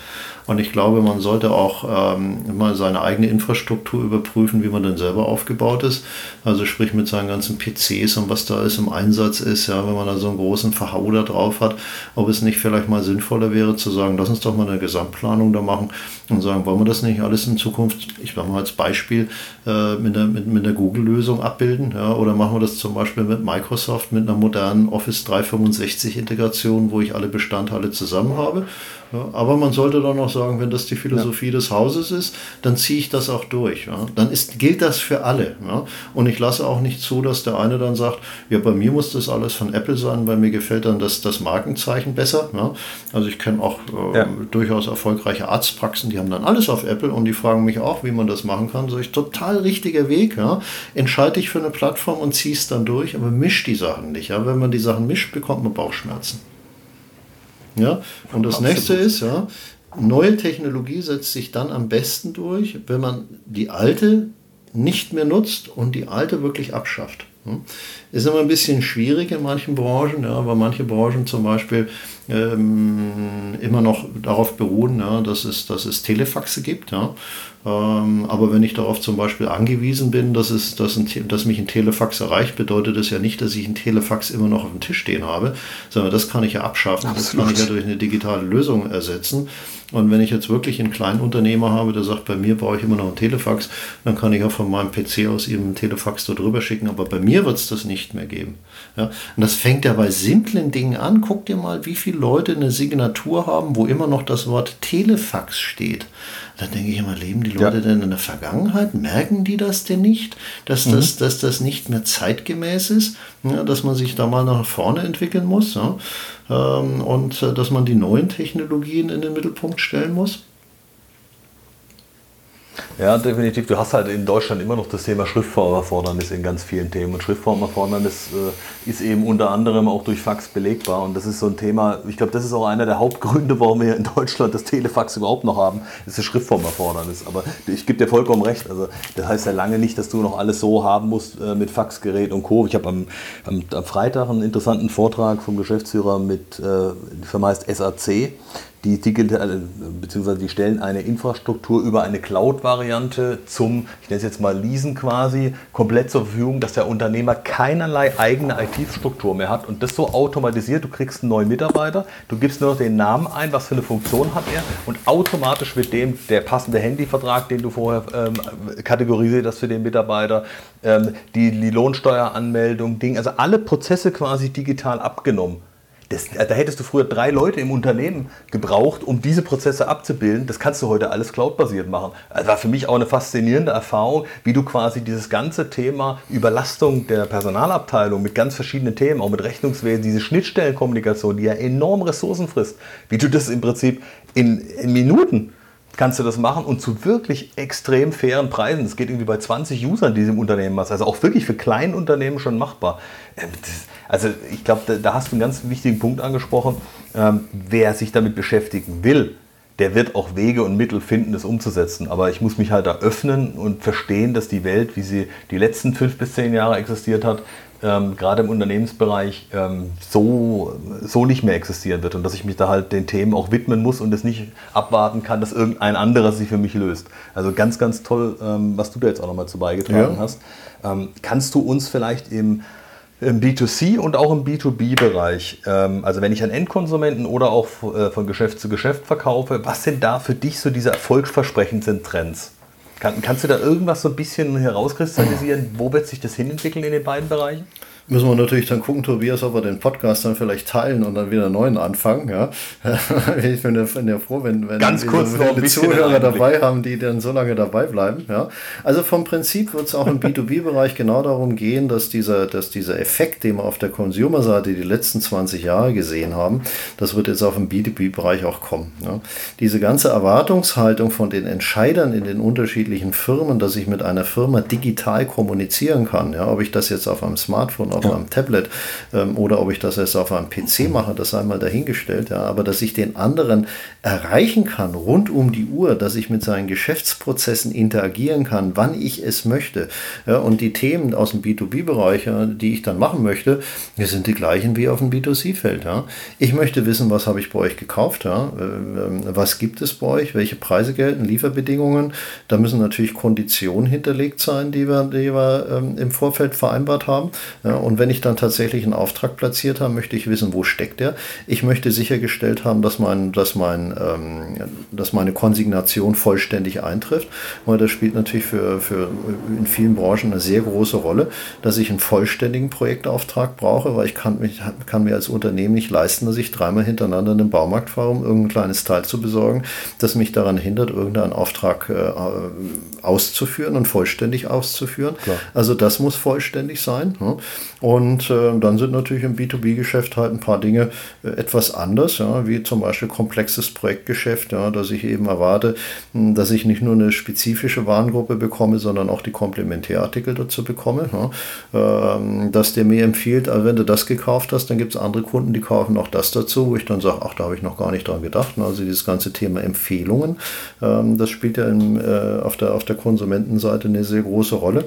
Und ich glaube, man sollte auch ähm, mal seine eigene Infrastruktur überprüfen, wie man denn selber aufgebaut ist. Also sprich mit seinen ganzen PCs und was da alles im Einsatz ist, ja, wenn man da so einen großen Verhau da drauf hat, ob es nicht vielleicht mal sinnvoller wäre zu sagen, lass uns doch mal eine Gesamtplanung da machen und sagen, wollen wir das nicht alles in Zukunft, ich mache mal als Beispiel, äh, mit der, mit, mit der Google-Lösung abbilden, ja, oder machen wir das zum Beispiel mit Microsoft, mit einer modernen Office 365-Integration, wo ich alle Bestandteile zusammen habe ja, aber man sollte dann auch sagen, wenn das die Philosophie ja. des Hauses ist, dann ziehe ich das auch durch. Ja. Dann ist, gilt das für alle. Ja. Und ich lasse auch nicht zu, dass der eine dann sagt, ja, bei mir muss das alles von Apple sein, bei mir gefällt dann das, das Markenzeichen besser. Ja. Also ich kenne auch äh, durchaus erfolgreiche Arztpraxen, die haben dann alles auf Apple und die fragen mich auch, wie man das machen kann. So ich, total richtiger Weg. Ja. Entscheide dich für eine Plattform und zieh es dann durch, aber misch die Sachen nicht. Ja. Wenn man die Sachen mischt, bekommt man Bauchschmerzen. Ja? Und das Absolut. nächste ist, ja, neue Technologie setzt sich dann am besten durch, wenn man die alte nicht mehr nutzt und die alte wirklich abschafft. Hm? Ist immer ein bisschen schwierig in manchen Branchen, ja, weil manche Branchen zum Beispiel ähm, immer noch darauf beruhen, ja, dass, es, dass es Telefaxe gibt. Ja. Ähm, aber wenn ich darauf zum Beispiel angewiesen bin, dass, es, dass, ein, dass mich ein Telefax erreicht, bedeutet das ja nicht, dass ich ein Telefax immer noch auf dem Tisch stehen habe, sondern das kann ich ja abschaffen. Absolut. Das kann ich ja durch eine digitale Lösung ersetzen. Und wenn ich jetzt wirklich einen kleinen Unternehmer habe, der sagt, bei mir brauche ich immer noch ein Telefax, dann kann ich auch von meinem PC aus eben ein Telefax da drüber schicken. Aber bei mir wird es das nicht mehr geben. Ja? Und das fängt ja bei simplen Dingen an. Guck dir mal, wie viele Leute eine Signatur haben, wo immer noch das Wort Telefax steht. Da denke ich immer, leben die Leute ja. denn in der Vergangenheit? Merken die das denn nicht, dass, mhm. das, dass das nicht mehr zeitgemäß ist, ja, dass man sich da mal nach vorne entwickeln muss ja, ähm, und äh, dass man die neuen Technologien in den Mittelpunkt stellen muss? Ja, definitiv. Du hast halt in Deutschland immer noch das Thema Schriftformerfordernis in ganz vielen Themen. Und Schriftformerfordernis äh, ist eben unter anderem auch durch Fax belegbar. Und das ist so ein Thema, ich glaube, das ist auch einer der Hauptgründe, warum wir in Deutschland das Telefax überhaupt noch haben, ist das Schriftformerfordernis. Aber ich gebe dir vollkommen recht. Also, das heißt ja lange nicht, dass du noch alles so haben musst äh, mit Faxgerät und Co. Ich habe am, am, am, Freitag einen interessanten Vortrag vom Geschäftsführer mit, äh, heißt SAC die digital, äh, beziehungsweise die stellen eine Infrastruktur über eine Cloud-Variante zum, ich nenne es jetzt mal Leasen quasi, komplett zur Verfügung, dass der Unternehmer keinerlei eigene IT-Struktur mehr hat und das so automatisiert, du kriegst einen neuen Mitarbeiter, du gibst nur noch den Namen ein, was für eine Funktion hat er und automatisch wird dem der passende Handyvertrag, den du vorher ähm, kategorisiert hast für den Mitarbeiter, ähm, die, die Lohnsteueranmeldung, Ding, also alle Prozesse quasi digital abgenommen. Das, da hättest du früher drei Leute im Unternehmen gebraucht, um diese Prozesse abzubilden. Das kannst du heute alles cloudbasiert machen. Das war für mich auch eine faszinierende Erfahrung, wie du quasi dieses ganze Thema Überlastung der Personalabteilung mit ganz verschiedenen Themen, auch mit Rechnungswesen, diese Schnittstellenkommunikation, die ja enorm Ressourcen frisst, wie du das im Prinzip in, in Minuten kannst du das machen und zu wirklich extrem fairen Preisen. Das geht irgendwie bei 20 Usern, die im Unternehmen hast. Also auch wirklich für kleine Unternehmen schon machbar. Ähm, also ich glaube, da, da, hast du einen ganz wichtigen Punkt angesprochen. Ähm, wer sich damit beschäftigen will, der wird auch Wege und Mittel finden, das umzusetzen. Aber ich muss mich halt da öffnen und verstehen, dass die Welt, wie sie die letzten fünf bis zehn Jahre existiert hat, ähm, gerade im Unternehmensbereich ähm, so, so nicht mehr existieren wird und dass ich mich da halt den Themen auch widmen muss und es nicht abwarten kann, dass irgendein anderer sie für mich löst. Also ganz, ganz toll, ähm, was du da jetzt auch nochmal zu beigetragen ja. hast. Ähm, kannst du uns vielleicht im im B2C und auch im B2B-Bereich. Ähm, also wenn ich an Endkonsumenten oder auch äh, von Geschäft zu Geschäft verkaufe, was sind da für dich so diese erfolgsversprechenden Trends? Kann, kannst du da irgendwas so ein bisschen herauskristallisieren? Wo wird sich das hinentwickeln in den beiden Bereichen? Müssen wir natürlich dann gucken, Tobias, ob wir den Podcast dann vielleicht teilen und dann wieder einen neuen anfangen. Ja? ich bin ja, bin ja froh, wenn, wenn Ganz kurz noch ein Zuhörer dabei haben, die dann so lange dabei bleiben. Ja? Also vom Prinzip wird es auch im B2B-Bereich genau darum gehen, dass dieser, dass dieser Effekt, den wir auf der Consumer-Seite die letzten 20 Jahre gesehen haben, das wird jetzt auch im B2B-Bereich auch kommen. Ja? Diese ganze Erwartungshaltung von den Entscheidern in den unterschiedlichen Firmen, dass ich mit einer Firma digital kommunizieren kann, ja? ob ich das jetzt auf einem Smartphone auf ja. einem Tablet ähm, oder ob ich das jetzt auf einem PC mache, das sei mal dahingestellt. Ja, aber dass ich den anderen erreichen kann rund um die Uhr, dass ich mit seinen Geschäftsprozessen interagieren kann, wann ich es möchte. Ja, und die Themen aus dem B2B-Bereich, ja, die ich dann machen möchte, die sind die gleichen wie auf dem B2C-Feld. Ja. Ich möchte wissen, was habe ich bei euch gekauft, ja, ähm, was gibt es bei euch, welche Preise gelten, Lieferbedingungen. Da müssen natürlich Konditionen hinterlegt sein, die wir, die wir ähm, im Vorfeld vereinbart haben. Ja, und wenn ich dann tatsächlich einen Auftrag platziert habe, möchte ich wissen, wo steckt der. Ich möchte sichergestellt haben, dass, mein, dass, mein, ähm, dass meine Konsignation vollständig eintrifft. Weil das spielt natürlich für, für in vielen Branchen eine sehr große Rolle, dass ich einen vollständigen Projektauftrag brauche, weil ich kann, mich, kann mir als Unternehmen nicht leisten, dass ich dreimal hintereinander in den Baumarkt fahre, um irgendein kleines Teil zu besorgen, das mich daran hindert, irgendeinen Auftrag äh, auszuführen und vollständig auszuführen. Klar. Also das muss vollständig sein. Und äh, dann sind natürlich im B2B-Geschäft halt ein paar Dinge äh, etwas anders, ja, wie zum Beispiel komplexes Projektgeschäft, ja, dass ich eben erwarte, hm, dass ich nicht nur eine spezifische Warengruppe bekomme, sondern auch die Komplementärartikel dazu bekomme. Ja, ähm, dass der mir empfiehlt, also wenn du das gekauft hast, dann gibt es andere Kunden, die kaufen auch das dazu, wo ich dann sage, ach, da habe ich noch gar nicht dran gedacht. Ne, also dieses ganze Thema Empfehlungen, ähm, das spielt ja in, äh, auf, der, auf der Konsumentenseite eine sehr große Rolle.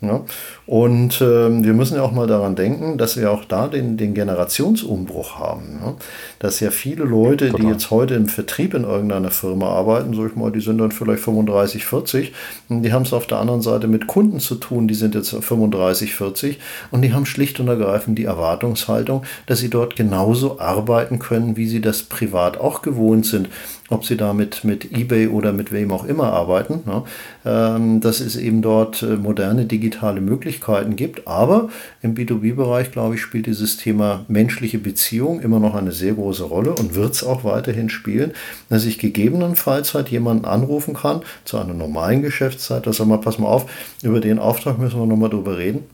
Ja? Und äh, wir müssen ja auch mal daran denken, dass wir auch da den, den Generationsumbruch haben. Ja? Dass ja viele Leute, Total. die jetzt heute im Vertrieb in irgendeiner Firma arbeiten, sag ich mal, die sind dann vielleicht 35, 40, und die haben es auf der anderen Seite mit Kunden zu tun, die sind jetzt 35, 40 und die haben schlicht und ergreifend die Erwartungshaltung, dass sie dort genauso arbeiten können, wie sie das privat auch gewohnt sind ob sie da mit, mit eBay oder mit wem auch immer arbeiten, ja, ähm, dass es eben dort äh, moderne digitale Möglichkeiten gibt. Aber im B2B-Bereich, glaube ich, spielt dieses Thema menschliche Beziehung immer noch eine sehr große Rolle und wird es auch weiterhin spielen, dass ich gegebenenfalls halt jemanden anrufen kann zu einer normalen Geschäftszeit, dass er mal, pass mal auf, über den Auftrag müssen wir nochmal drüber reden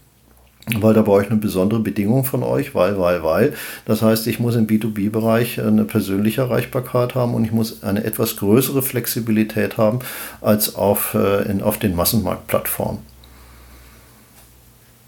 weil da brauche ich eine besondere Bedingung von euch, weil, weil, weil. Das heißt, ich muss im B2B-Bereich eine persönliche Erreichbarkeit haben und ich muss eine etwas größere Flexibilität haben als auf, äh, in, auf den Massenmarktplattformen.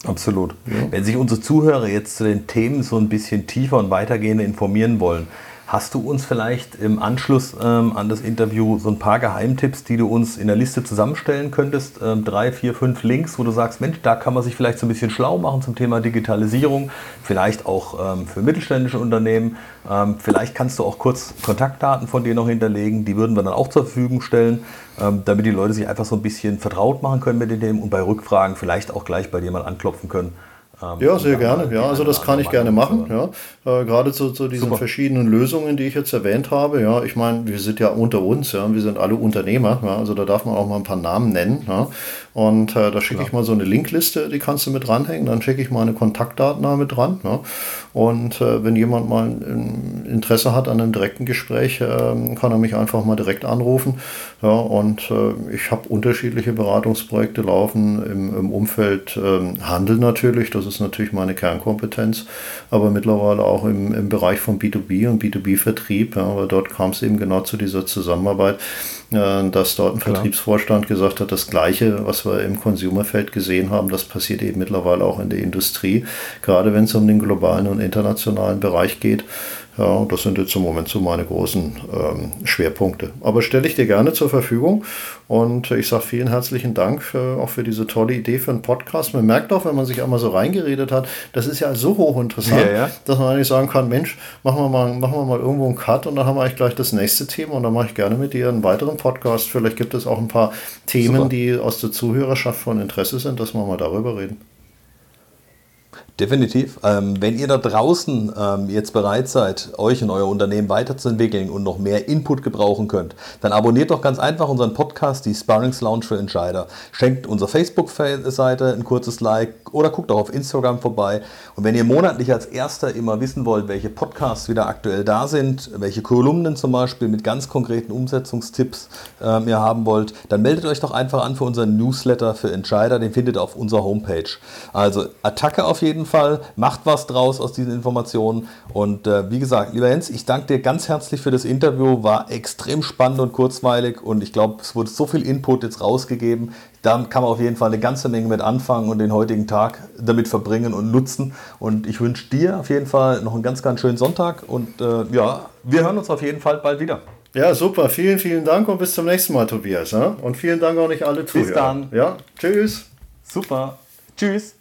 Absolut. Ja. Wenn sich unsere Zuhörer jetzt zu den Themen so ein bisschen tiefer und weitergehend informieren wollen, Hast du uns vielleicht im Anschluss ähm, an das Interview so ein paar Geheimtipps, die du uns in der Liste zusammenstellen könntest? Ähm, drei, vier, fünf Links, wo du sagst, Mensch, da kann man sich vielleicht so ein bisschen schlau machen zum Thema Digitalisierung, vielleicht auch ähm, für mittelständische Unternehmen. Ähm, vielleicht kannst du auch kurz Kontaktdaten von dir noch hinterlegen, die würden wir dann auch zur Verfügung stellen, ähm, damit die Leute sich einfach so ein bisschen vertraut machen können mit den Themen und bei Rückfragen vielleicht auch gleich bei dir mal anklopfen können ähm, ja, sehr gerne. Ja, also das kann ich gerne machen. Ja. Äh, gerade zu, zu diesen Super. verschiedenen Lösungen, die ich jetzt erwähnt habe. Ja, ich meine, wir sind ja unter uns. Ja, wir sind alle Unternehmer. Ja, also da darf man auch mal ein paar Namen nennen. Ja. Und äh, da schicke ich mal so eine Linkliste, die kannst du mit dranhängen. Dann schicke ich meine Kontaktdaten mit dran. Ja. Und äh, wenn jemand mal ein Interesse hat an einem direkten Gespräch, äh, kann er mich einfach mal direkt anrufen. Ja, und äh, ich habe unterschiedliche Beratungsprojekte laufen im, im Umfeld ähm, Handel natürlich. Das ist natürlich meine Kernkompetenz. Aber mittlerweile auch im, im Bereich von B2B und B2B-Vertrieb. Ja, weil dort kam es eben genau zu dieser Zusammenarbeit äh, dass dort ein Vertriebsvorstand gesagt hat, das Gleiche, was wir im Consumerfeld gesehen haben, das passiert eben mittlerweile auch in der Industrie, gerade wenn es um den globalen und internationalen Bereich geht. Ja, das sind jetzt im Moment so meine großen ähm, Schwerpunkte. Aber stelle ich dir gerne zur Verfügung und ich sage vielen herzlichen Dank äh, auch für diese tolle Idee für einen Podcast. Man merkt auch, wenn man sich einmal so reingeredet hat, das ist ja so hochinteressant, ja, ja. dass man eigentlich sagen kann, Mensch, machen wir, mal, machen wir mal irgendwo einen Cut und dann haben wir eigentlich gleich das nächste Thema und dann mache ich gerne mit dir einen weiteren Podcast. Vielleicht gibt es auch ein paar Themen, Super. die aus der Zuhörerschaft von Interesse sind, dass wir mal darüber reden. Definitiv. Ähm, wenn ihr da draußen ähm, jetzt bereit seid, euch und euer Unternehmen weiterzuentwickeln und noch mehr Input gebrauchen könnt, dann abonniert doch ganz einfach unseren Podcast, die Sparrings Lounge für Entscheider. Schenkt unserer Facebook-Seite ein kurzes Like oder guckt auch auf Instagram vorbei. Und wenn ihr monatlich als Erster immer wissen wollt, welche Podcasts wieder aktuell da sind, welche Kolumnen zum Beispiel mit ganz konkreten Umsetzungstipps ähm, ihr haben wollt, dann meldet euch doch einfach an für unseren Newsletter für Entscheider. Den findet ihr auf unserer Homepage. Also Attacke auf jeden Fall. Fall. Macht was draus aus diesen Informationen. Und äh, wie gesagt, lieber Jens, ich danke dir ganz herzlich für das Interview. War extrem spannend und kurzweilig und ich glaube, es wurde so viel Input jetzt rausgegeben. Da kann man auf jeden Fall eine ganze Menge mit anfangen und den heutigen Tag damit verbringen und nutzen. Und ich wünsche dir auf jeden Fall noch einen ganz, ganz schönen Sonntag. Und äh, ja, wir hören uns auf jeden Fall bald wieder. Ja, super. Vielen, vielen Dank und bis zum nächsten Mal, Tobias. Und vielen Dank auch nicht alle Zuhörer. Bis dann. Ja, tschüss. Super. Tschüss.